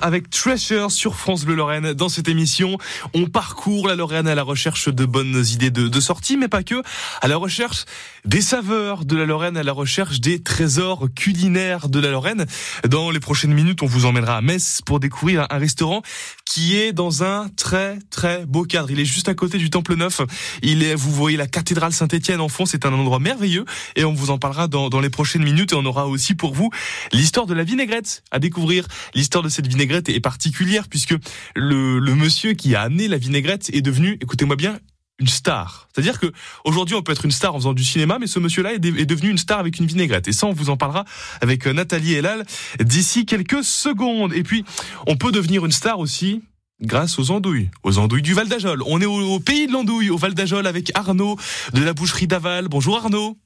[SPEAKER 2] Avec Treasure sur France Bleu Lorraine. Dans cette émission, on parcourt la Lorraine à la recherche de bonnes idées de, de sortie, mais pas que, à la recherche des saveurs de la Lorraine, à la recherche des trésors culinaires de la Lorraine. Dans les prochaines minutes, on vous emmènera à Metz pour découvrir un restaurant qui est dans un très très beau cadre. Il est juste à côté du Temple Neuf. Il est, vous voyez la cathédrale Saint-Étienne en fond. C'est un endroit merveilleux et on vous en parlera dans, dans les prochaines minutes et on aura aussi pour vous l'histoire de la vinaigrette à découvrir. L'histoire de cette vinaigrette est particulière puisque le, monsieur qui a amené la vinaigrette est devenu, écoutez-moi bien, une star. C'est-à-dire que aujourd'hui on peut être une star en faisant du cinéma, mais ce monsieur-là est devenu une star avec une vinaigrette. Et ça, on vous en parlera avec euh, Nathalie Elal d'ici quelques secondes. Et puis, on peut devenir une star aussi grâce aux andouilles, aux andouilles du Val d'Ajol. On est au, au pays de l'andouille, au Val d'Ajol, avec Arnaud de la boucherie d'Aval. Bonjour Arnaud.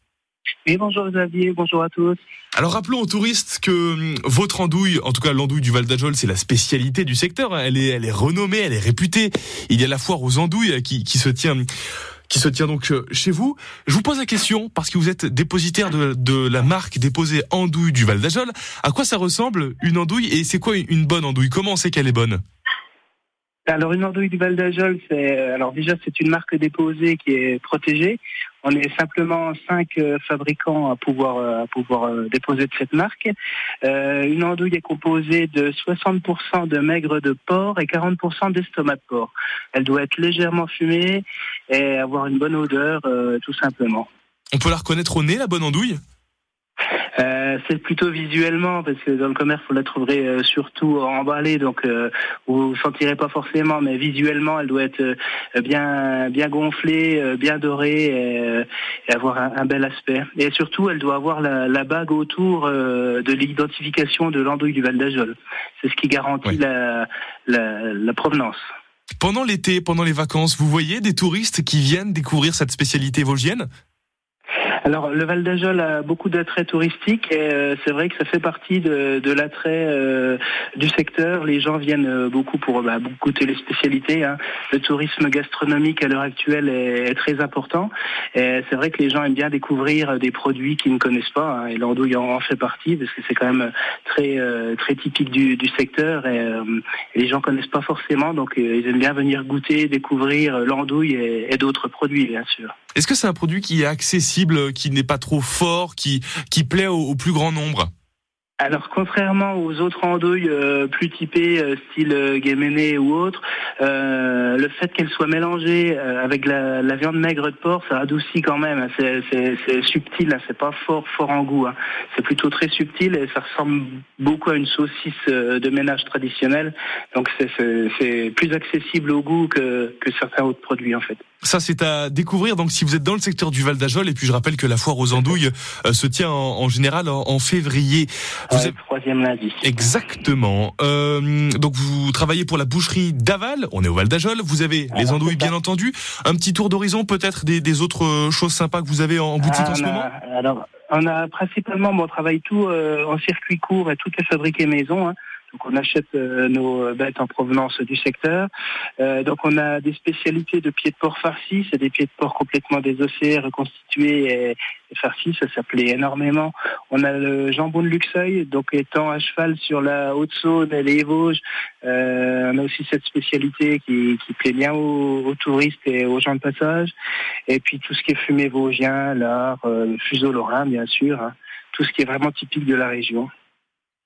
[SPEAKER 12] Oui, bonjour Xavier, bonjour à tous.
[SPEAKER 2] Alors rappelons aux touristes que hum, votre andouille, en tout cas l'andouille du Val d'Ajol, c'est la spécialité du secteur. hein. Elle est, elle est renommée, elle est réputée. Il y a la foire aux andouilles euh, qui, qui se tient qui se tient donc euh, chez vous. Je vous pose la question parce que vous êtes dépositaire de, de la marque déposée andouille du Val d'Ajol. À quoi ça ressemble une andouille et c'est quoi une- une bonne andouille? Comment on sait qu'elle est bonne?
[SPEAKER 12] Alors une andouille du Val d'Ajol, c'est alors déjà c'est une marque déposée qui est protégée. On est simplement cinq euh, fabricants à pouvoir euh, euh, déposer de cette marque. Une andouille est composée de 60% de maigre de porc et 40% d'estomac de porc. Elle doit être légèrement fumée et avoir une bonne odeur, tout simplement.
[SPEAKER 2] On peut la reconnaître au nez, la bonne andouille?
[SPEAKER 12] Euh, c'est plutôt visuellement parce que dans le commerce vous la trouverez euh, surtout emballée donc euh, vous ne sentirez pas forcément mais visuellement elle doit être bien bien gonflée bien dorée et, et avoir un, un bel aspect. Et surtout elle doit avoir la, la bague autour de l'identification de l'andouille du Val d'Ajol. C'est ce qui garantit
[SPEAKER 2] Oui.
[SPEAKER 12] la, la, la provenance.
[SPEAKER 2] Pendant l'été, pendant les vacances, vous voyez des touristes qui viennent découvrir cette spécialité vosgienne?
[SPEAKER 12] Alors, le Val d'Ajol a beaucoup d'attraits touristiques et euh, c'est vrai que ça fait partie de, l'attrait euh, du secteur. Les gens viennent euh, beaucoup pour bah, goûter les spécialités. hein. Le tourisme gastronomique à l'heure actuelle est, très important. C'est vrai que les gens aiment bien découvrir des produits qu'ils ne connaissent pas. hein, et l'andouille en, fait partie parce que c'est quand même très très typique du, secteur et, les gens connaissent pas forcément. Donc, ils aiment bien venir goûter, découvrir l'andouille et d'autres produits, bien sûr.
[SPEAKER 2] Est-ce que c'est un produit qui est accessible, qui n'est pas trop fort, qui, qui plaît au, plus grand nombre
[SPEAKER 12] Alors, contrairement aux autres andouilles euh, plus typées, euh, style euh, guéméné ou autre, euh, le fait qu'elle soit mélangée avec la, viande maigre de porc, ça adoucit quand même. hein. C'est, subtil, hein. c'est pas fort fort en goût. hein. C'est plutôt très subtil et ça ressemble beaucoup à une saucisse de ménage traditionnelle. Donc, c'est plus accessible au goût que, que certains autres produits en fait.
[SPEAKER 2] Ça, c'est à découvrir. Donc, si vous êtes dans le secteur du Val d'Ajol, et puis je rappelle que la foire aux andouilles euh, se tient en, en général en, en février. Vous
[SPEAKER 12] Ouais,
[SPEAKER 2] avez-
[SPEAKER 12] Troisième lundi.
[SPEAKER 2] Exactement. Euh, donc, vous travaillez pour la boucherie d'Aval. On est au Val d'Ajol. Vous avez les andouilles, bien entendu. Un petit tour d'horizon, peut-être des, des autres euh, choses sympas que vous avez en, en boutique
[SPEAKER 12] Ah,
[SPEAKER 2] en ce
[SPEAKER 12] a-
[SPEAKER 2] moment?
[SPEAKER 12] Alors, on a principalement, bon, on travaille tout euh, en circuit court et tout est fabriqué maison. hein. Donc, on achète euh, nos bêtes en provenance du secteur. Euh, donc, on a des spécialités de pieds de porc farcis. C'est des pieds de porc complètement désossés, reconstitués et, farcis. Ça s'appelait énormément. On a le jambon de Luxeuil, donc étant à cheval sur la Haute-Saône et les Vosges. Euh, on a aussi cette spécialité qui, qui plaît bien aux, touristes et aux gens de passage. Et puis tout ce qui est fumé vosgien, l'art, euh, le fuseau lorrain, bien sûr. hein. Tout ce qui est vraiment typique de la région.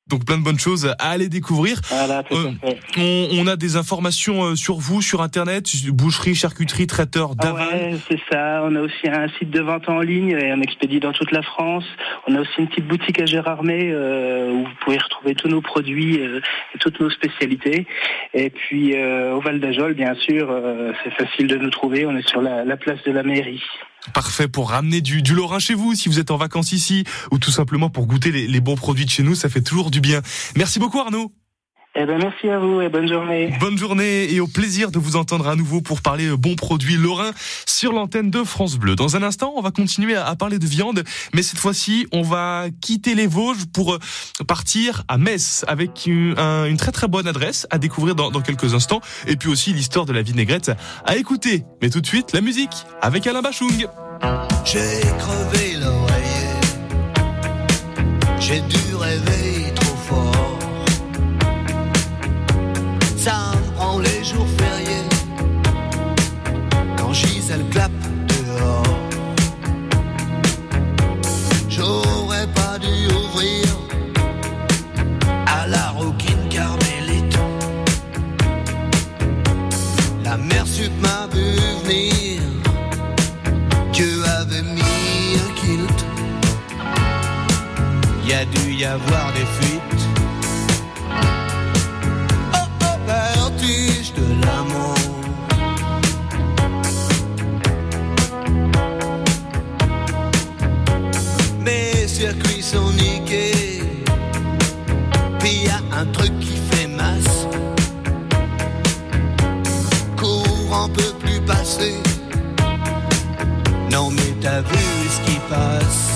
[SPEAKER 2] Donc, plein de bonnes choses à aller découvrir.
[SPEAKER 12] Voilà, tout
[SPEAKER 2] Euh. On, on a des informations euh, sur vous, sur Internet, boucherie, charcuterie, traiteur
[SPEAKER 12] Ah
[SPEAKER 2] d'Aval.
[SPEAKER 12] ouais, c'est ça. On a aussi un site de vente en ligne et on expédie dans toute la France. On a aussi une petite boutique à Gérardmer euh, où vous pouvez retrouver tous nos produits euh, et toutes nos spécialités. Et puis euh, au Val d'Ajol, bien sûr, euh, c'est facile de nous trouver. On est sur la, la place de la mairie.
[SPEAKER 2] Parfait pour ramener du, du Lorrain chez vous si vous êtes en vacances ici ou tout simplement pour goûter les, les bons produits de chez nous, ça fait toujours du bien. Merci beaucoup Arnaud.
[SPEAKER 12] Eh ben merci à vous et bonne journée.
[SPEAKER 2] Bonne journée et au plaisir de vous entendre à nouveau pour parler euh, bons produits lorrains sur l'antenne de France Bleu. Dans un instant, on va continuer à, parler de viande, mais cette fois-ci, on va quitter les Vosges pour euh, partir à Metz avec une, un- une très très bonne adresse à découvrir dans, dans quelques instants et puis aussi l'histoire de la vinaigrette à écouter. Mais tout de suite, la musique avec Alain Bachung.
[SPEAKER 13] J'ai crevé l'oreiller, j'ai dû rêver Ça me prend les jours fériés quand Gisèle clappe dehors. J'aurais pas dû ouvrir à la rouquine carmélite. La mère sup m'a vu venir. Dieu avait mis un kilt. Y a dû y avoir des fuites. Non mais t'as vu ce qui passe.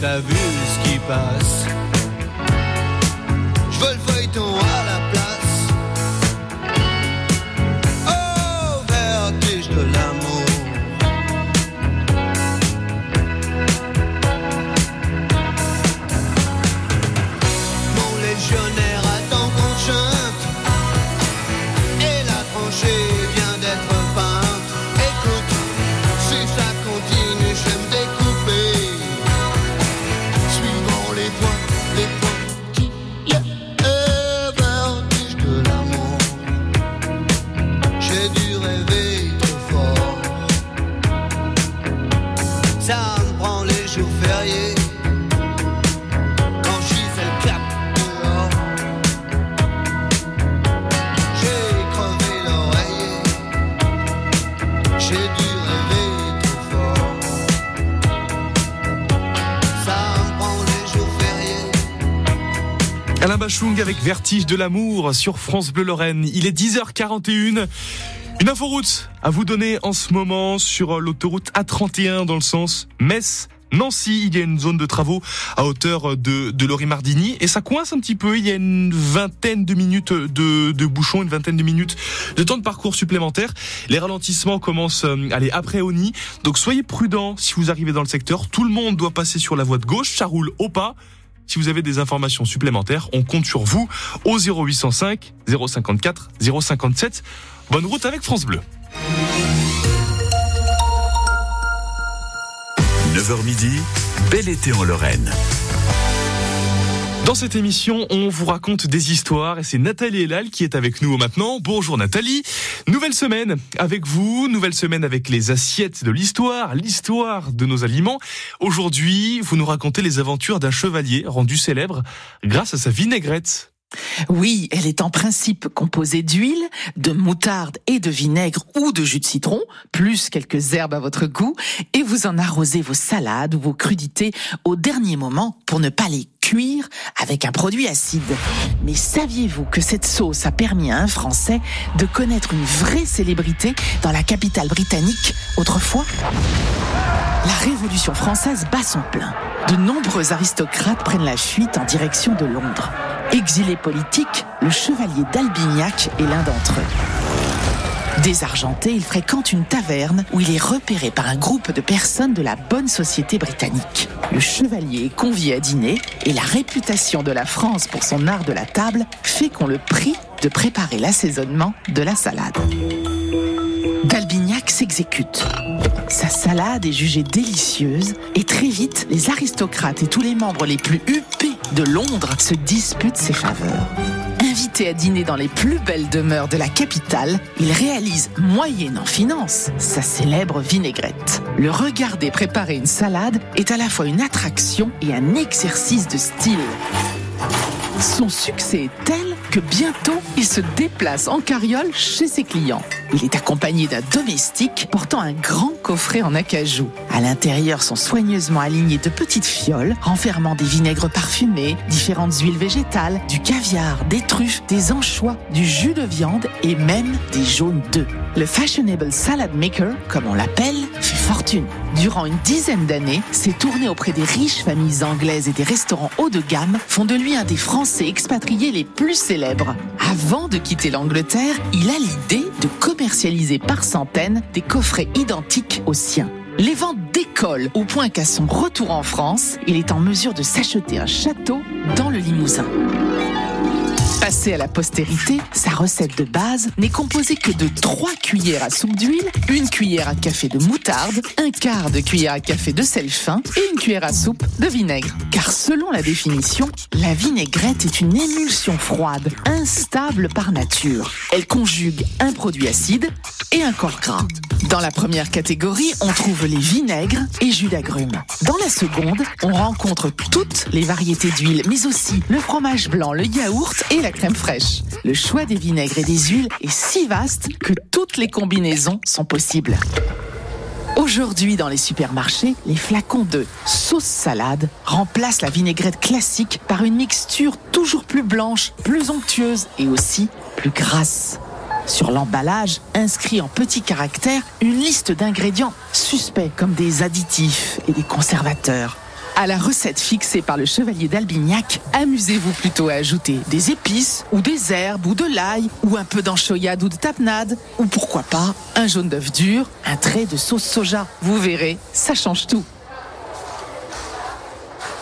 [SPEAKER 13] T'as vu ce qui passe.
[SPEAKER 2] Alain Bachung avec Vertige de l'amour sur France Bleu Lorraine. Il est 10h41. Une inforoute à vous donner en ce moment sur l'autoroute A31 dans le sens Metz. Nancy, il y a une zone de travaux à hauteur de, de Lori-Mardini et ça coince un petit peu. Il y a une vingtaine de minutes de, de bouchons, une vingtaine de minutes de temps de parcours supplémentaire. Les ralentissements commencent euh, allez, après Oni. Donc soyez prudents si vous arrivez dans le secteur. Tout le monde doit passer sur la voie de gauche. Ça roule au pas. Si vous avez des informations supplémentaires, on compte sur vous au 0805 054 057. Bonne route avec France Bleu.
[SPEAKER 1] 9h midi, bel été en Lorraine.
[SPEAKER 2] Dans cette émission, on vous raconte des histoires et c'est Nathalie Elal qui est avec nous maintenant. Bonjour Nathalie. Nouvelle semaine avec vous, nouvelle semaine avec les assiettes de l'histoire, l'histoire de nos aliments. Aujourd'hui, vous nous racontez les aventures d'un chevalier rendu célèbre grâce à sa vinaigrette.
[SPEAKER 14] Oui, elle est en principe composée d'huile, de moutarde et de vinaigre ou de jus de citron, plus quelques herbes à votre goût, et vous en arrosez vos salades ou vos crudités au dernier moment pour ne pas les cuire avec un produit acide. Mais saviez-vous que cette sauce a permis à un Français de connaître une vraie célébrité dans la capitale britannique autrefois? La Révolution française bat son plein. De nombreux aristocrates prennent la fuite en direction de Londres. Exilé politique, le chevalier d'Albignac est l'un d'entre eux. Désargenté, il fréquente une taverne où il est repéré par un groupe de personnes de la bonne société britannique. Le chevalier est convié à dîner et la réputation de la France pour son art de la table fait qu'on le prie de préparer l'assaisonnement de la salade. D'Albignac s'exécute. Sa salade est jugée délicieuse et très vite, les aristocrates et tous les membres les plus huppés de Londres se disputent ses faveurs. Invité à dîner dans les plus belles demeures de la capitale, il réalise, moyennant finance, sa célèbre vinaigrette. Le regarder préparer une salade est à la fois une attraction et un exercice de style. Son succès est tel que bientôt, il se déplace en carriole chez ses clients. Il est accompagné d'un domestique portant un grand coffret en acajou. À l'intérieur sont soigneusement alignées de petites fioles renfermant des vinaigres parfumés, différentes huiles végétales, du caviar, des truffes, des anchois, du jus de viande et même des jaunes d'œufs. Le fashionable salad maker, comme on l'appelle, fait fortune. Durant une dizaine d'années, ses tournées auprès des riches familles anglaises et des restaurants haut de gamme font de lui un des Français expatriés les plus célèbres. Avant de quitter l'Angleterre, il a l'idée de commercialiser par centaines des coffrets identiques aux siens. Les ventes décollent au point qu'à son retour en France, il est en mesure de s'acheter un château dans le Limousin. Passé à la postérité, sa recette de base n'est composée que de 3 cuillères à soupe d'huile, une cuillère à café de moutarde, un quart de cuillère à café de sel fin et une cuillère à soupe de vinaigre. Car selon la définition, la vinaigrette est une émulsion froide, instable par nature. Elle conjugue un produit acide et un corps gras. Dans la première catégorie, on trouve les vinaigres et jus d'agrumes. Dans la seconde, on rencontre toutes les variétés d'huile, mais aussi le fromage blanc, le yaourt et la crème fraîche. Le choix des vinaigres et des huiles est si vaste que toutes les combinaisons sont possibles. Aujourd'hui, dans les supermarchés, les flacons de sauce salade remplacent la vinaigrette classique par une mixture toujours plus blanche, plus onctueuse et aussi plus grasse. Sur l'emballage, inscrit en petits caractères, une liste d'ingrédients suspects comme des additifs et des conservateurs. À la recette fixée par le chevalier d'Albignac, amusez-vous plutôt à ajouter des épices ou des herbes ou de l'ail ou un peu d'anchoyade ou de tapenade ou pourquoi pas un jaune d'œuf dur, un trait de sauce soja. Vous verrez, ça change tout.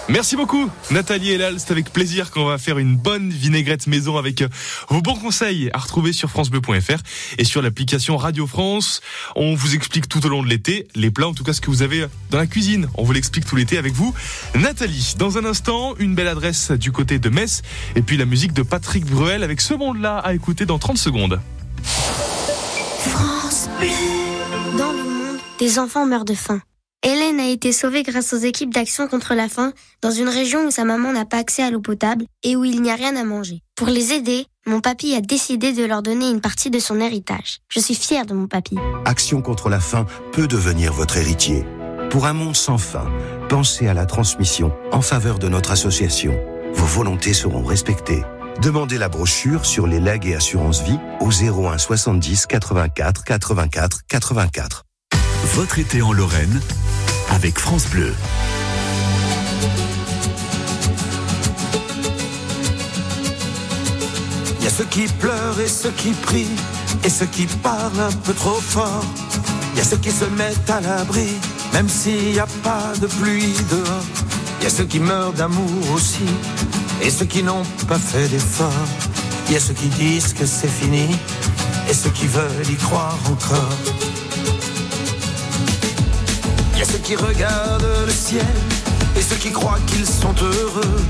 [SPEAKER 2] Merci beaucoup Nathalie Elal, c'est avec plaisir qu'on va faire une bonne vinaigrette maison avec euh, vos bons conseils à retrouver sur francebleu.fr et sur l'application Radio France. On vous explique tout au long de l'été les plats, en tout cas ce que vous avez dans la cuisine. On vous l'explique tout l'été avec vous. Nathalie, dans un instant, une belle adresse du côté de Metz et puis la musique de Patrick Bruel avec ce monde-là à écouter dans 30 secondes.
[SPEAKER 15] France Bleu. Dans le monde, des enfants meurent de faim. Hélène a été sauvée grâce aux équipes d'action contre la faim dans une région où sa maman n'a pas accès à l'eau potable et où il n'y a rien à manger. Pour les aider, mon papy a décidé de leur donner une partie de son héritage. Je suis fière de mon papy.
[SPEAKER 16] Action contre la faim peut devenir votre héritier. Pour un monde sans faim, pensez à la transmission en faveur de notre association. Vos volontés seront respectées. Demandez la brochure sur les legs et assurances vie au 01 70 84 84 84.
[SPEAKER 1] Votre été en Lorraine avec France Bleu.
[SPEAKER 8] Il y a ceux qui pleurent et ceux qui prient, et ceux qui parlent un peu trop fort. Il y a ceux qui se mettent à l'abri, même s'il n'y a pas de pluie dehors. Il y a ceux qui meurent d'amour aussi, et ceux qui n'ont pas fait d'effort. Il y a ceux qui disent que c'est fini, et ceux qui veulent y croire encore. Il y a ceux qui regardent le ciel, et ceux qui croient qu'ils sont heureux.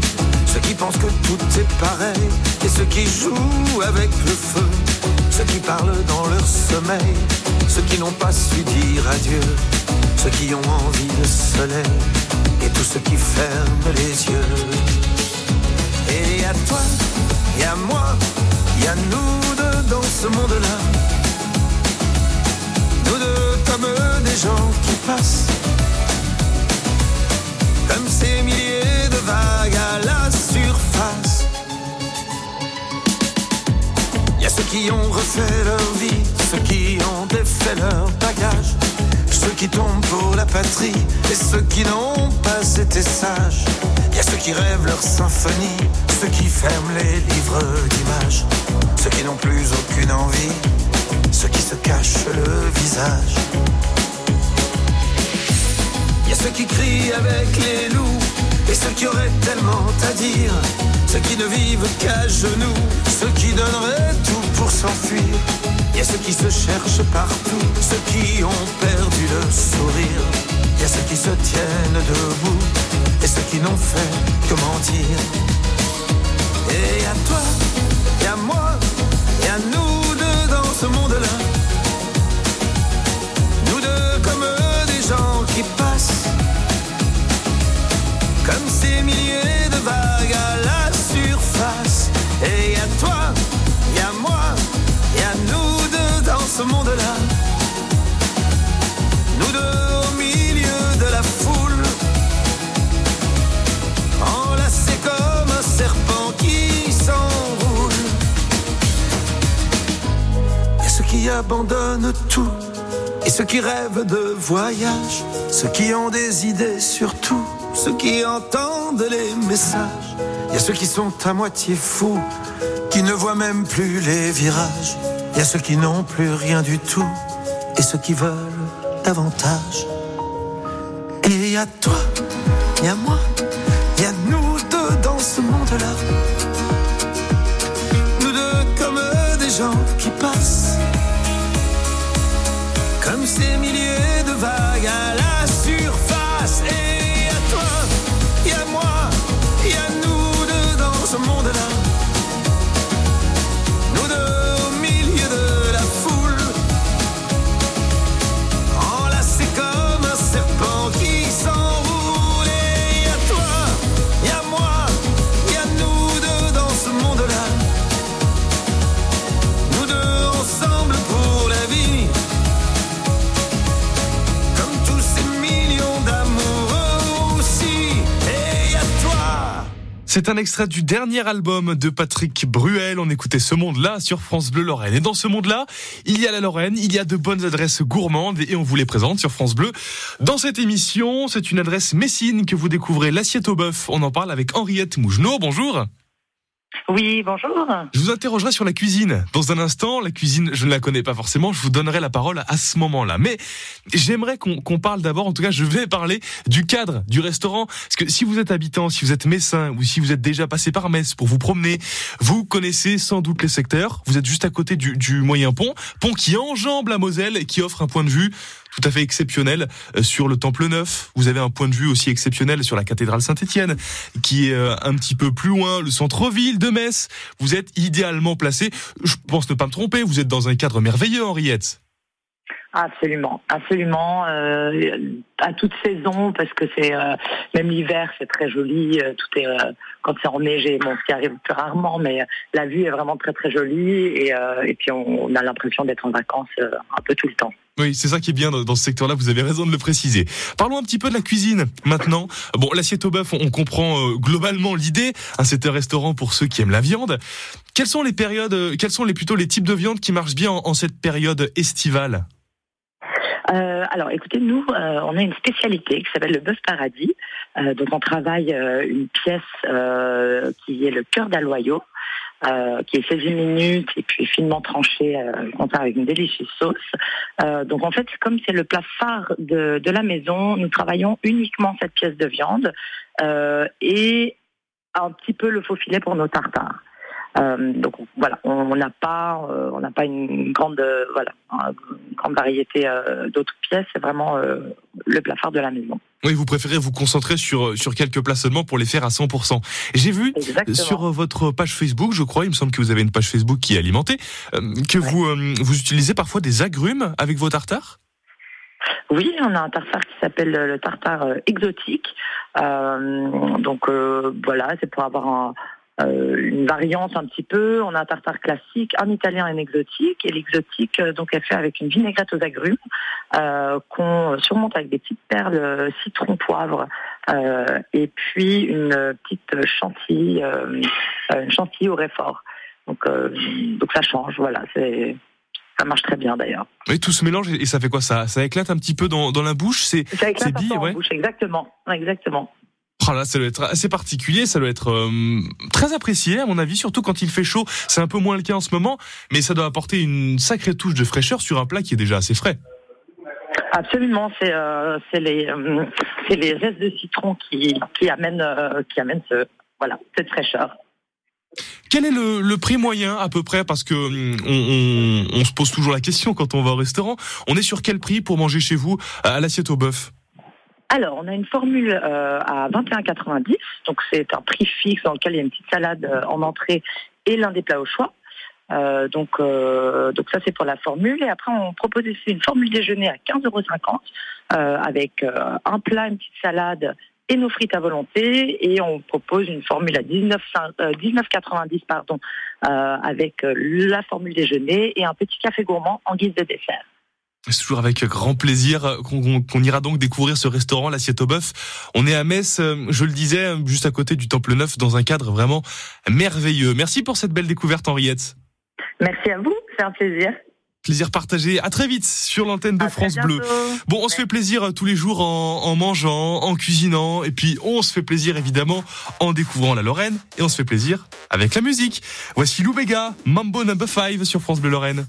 [SPEAKER 8] Ceux qui pensent que tout est pareil, et ceux qui jouent avec le feu. Ceux qui parlent dans leur sommeil, ceux qui n'ont pas su dire adieu. Ceux qui ont envie de soleil, et tous ceux qui ferment les yeux. Et à toi, et à moi, il y a nous deux dans ce monde-là. Nous deux comme des gens qui passent. Comme ces milliers de vagues à la surface. Y a ceux qui ont refait leur vie, ceux qui ont défait leur bagage. Ceux qui tombent pour la patrie et ceux qui n'ont pas été sages. Y a ceux qui rêvent leur symphonie, ceux qui ferment les livres d'images. Ceux qui n'ont plus aucune envie, ceux qui se cachent le visage. Y a ceux qui crient avec les loups et ceux qui auraient tellement à dire. Ceux qui ne vivent qu'à genoux, ceux qui donneraient tout pour s'enfuir. Y a ceux qui se cherchent partout, ceux qui ont perdu le sourire. Y a ceux qui se tiennent debout et ceux qui n'ont fait que mentir. Et à toi, et à moi, et à nous des milliers de vagues à la surface. Et y a toi, y a moi, y a nous deux dans ce monde-là. Nous deux au milieu de la foule, enlacés comme un serpent qui s'enroule. Et ceux qui abandonnent tout. Et ceux qui rêvent de voyage, ceux qui ont des idées sur tout ceux qui entendent les messages. Il y a ceux qui sont à moitié fous, qui ne voient même plus les virages. Il y a ceux qui n'ont plus rien du tout, et ceux qui veulent davantage. Et il y a toi, il y a moi, il y a nous deux dans ce monde-là. Nous deux comme des gens qui passent. Comme ces milliers
[SPEAKER 2] C'est un extrait du dernier album de Patrick Bruel. On écoutait ce monde-là sur France Bleu Lorraine. Et dans ce monde-là, il y a la Lorraine, il y a de bonnes adresses gourmandes et on vous les présente sur France Bleu. Dans cette émission, c'est une adresse messine que vous découvrez, l'assiette au bœuf. On en parle avec Henriette Mougenot. Bonjour.
[SPEAKER 17] Oui, bonjour.
[SPEAKER 2] Je vous interrogerai sur la cuisine. Dans un instant, la cuisine, je ne la connais pas forcément, je vous donnerai la parole à ce moment-là. Mais j'aimerais qu'on parle d'abord, en tout cas, je vais parler du cadre du restaurant. Parce que si vous êtes habitant, si vous êtes messin, ou si vous êtes déjà passé par Metz pour vous promener, vous connaissez sans doute les secteurs. Vous êtes juste à côté du, du moyen pont, pont qui enjambe la Moselle et qui offre un point de vue tout à fait exceptionnel euh, sur le Temple Neuf. Vous avez un point de vue aussi exceptionnel sur la cathédrale Saint-Étienne, qui est euh, un petit peu plus loin, le centre-ville de Metz. Vous êtes idéalement placé. Je pense ne pas me tromper. Vous êtes dans un cadre merveilleux, Henriette.
[SPEAKER 17] Absolument, absolument. euh, à toute saison, parce que c'est même l'hiver, c'est très joli. tout est quand c'est enneigé, ce qui arrive plus rarement, mais la vue est vraiment très très jolie et, puis on, a l'impression d'être en vacances un peu tout le temps.
[SPEAKER 2] Oui, c'est ça qui est bien dans ce secteur-là, vous avez raison de le préciser. Parlons un petit peu de la cuisine maintenant. Bon, l'assiette au bœuf, on comprend euh, globalement l'idée. Hein, c'est un restaurant pour ceux qui aiment la viande. Quelles sont les périodes, euh, quels sont les plutôt les types de viande qui marchent bien en, cette période estivale
[SPEAKER 17] Euh, alors, écoutez, nous, on a une spécialité qui s'appelle le bœuf paradis. Donc, on travaille une pièce qui est le cœur d'aloyau, euh, qui est saisi minutes et puis finement tranché, euh, avec une délicieuse sauce. Euh, donc, en fait, comme c'est le plat de, de la maison, nous travaillons uniquement cette pièce de viande euh, et un petit peu le faux filet pour nos tartares. Euh, donc voilà, on n'a pas, euh, on n'a pas une grande, euh, voilà, une grande variété d'autres pièces. C'est vraiment le plat phare de la maison.
[SPEAKER 2] Oui, vous préférez vous concentrer sur sur quelques plats seulement pour les faire à 100%. J'ai vu
[SPEAKER 17] Exactement.
[SPEAKER 2] sur votre page Facebook, je crois, il me semble que vous avez une page Facebook qui est alimentée, que vous vous utilisez parfois des agrumes avec vos tartares?
[SPEAKER 17] Oui, on a un tartare qui s'appelle le tartare exotique. Donc voilà, c'est pour avoir un- une variante un petit peu. On a un tartare classique, un italien et un exotique. Et l'exotique, euh, donc, est fait avec une vinaigrette aux agrumes euh, qu'on surmonte avec des petites perles euh, citron poivre euh, et puis une euh, petite chantilly, euh, euh, une chantilly au réfort. Donc, euh, donc ça change. Voilà, c'est ça marche très bien d'ailleurs.
[SPEAKER 2] Oui, tout se mélange et ça fait quoi? Ça Ça éclate un petit peu dans, dans la bouche? C'est
[SPEAKER 17] Ça
[SPEAKER 2] c'est
[SPEAKER 17] éclate un en
[SPEAKER 2] ouais.
[SPEAKER 17] bouche, exactement, exactement.
[SPEAKER 2] Oh là, ça doit être assez particulier, ça doit être euh, très apprécié à mon avis, surtout quand il fait chaud. C'est un peu moins le cas en ce moment, mais ça doit apporter une sacrée touche de fraîcheur sur un plat qui est déjà assez frais.
[SPEAKER 17] Absolument, c'est euh, les euh, les zestes de citron qui qui amènent qui amènent ce voilà cette fraîcheur.
[SPEAKER 2] Quel est le, le prix moyen à peu près? Parce que hum, on, on- on se pose toujours la question quand on va au restaurant. On est sur quel prix pour manger chez vous à l'assiette au bœuf?
[SPEAKER 17] Alors, on a une formule euh, à 21,90, donc c'est un prix fixe dans lequel il y a une petite salade euh, en entrée et l'un des plats au choix. Euh, donc, euh, donc ça c'est pour la formule. Et après, on propose aussi une formule déjeuner à 15,50 euros euh, avec euh, un plat, une petite salade et nos frites à volonté. Et on propose une formule à 19, euh, 19,90 pardon, avec la formule déjeuner et un petit café gourmand en guise de dessert.
[SPEAKER 2] C'est toujours avec grand plaisir qu'on ira donc découvrir ce restaurant, l'assiette au bœuf. On est à Metz, euh, je le disais, euh, juste à côté du Temple Neuf, dans un cadre vraiment merveilleux. Merci pour cette belle découverte, Henriette.
[SPEAKER 17] Merci à vous, c'est un plaisir.
[SPEAKER 2] plaisir partagé. À très vite sur l'antenne de
[SPEAKER 17] À
[SPEAKER 2] France Bleu. Bon, on se fait plaisir euh, tous les jours en, en mangeant, en cuisinant, et puis on se fait plaisir évidemment en découvrant la Lorraine, et on se fait plaisir avec la musique. Voici Lou Béga, Mambo Number 5 sur France Bleu Lorraine.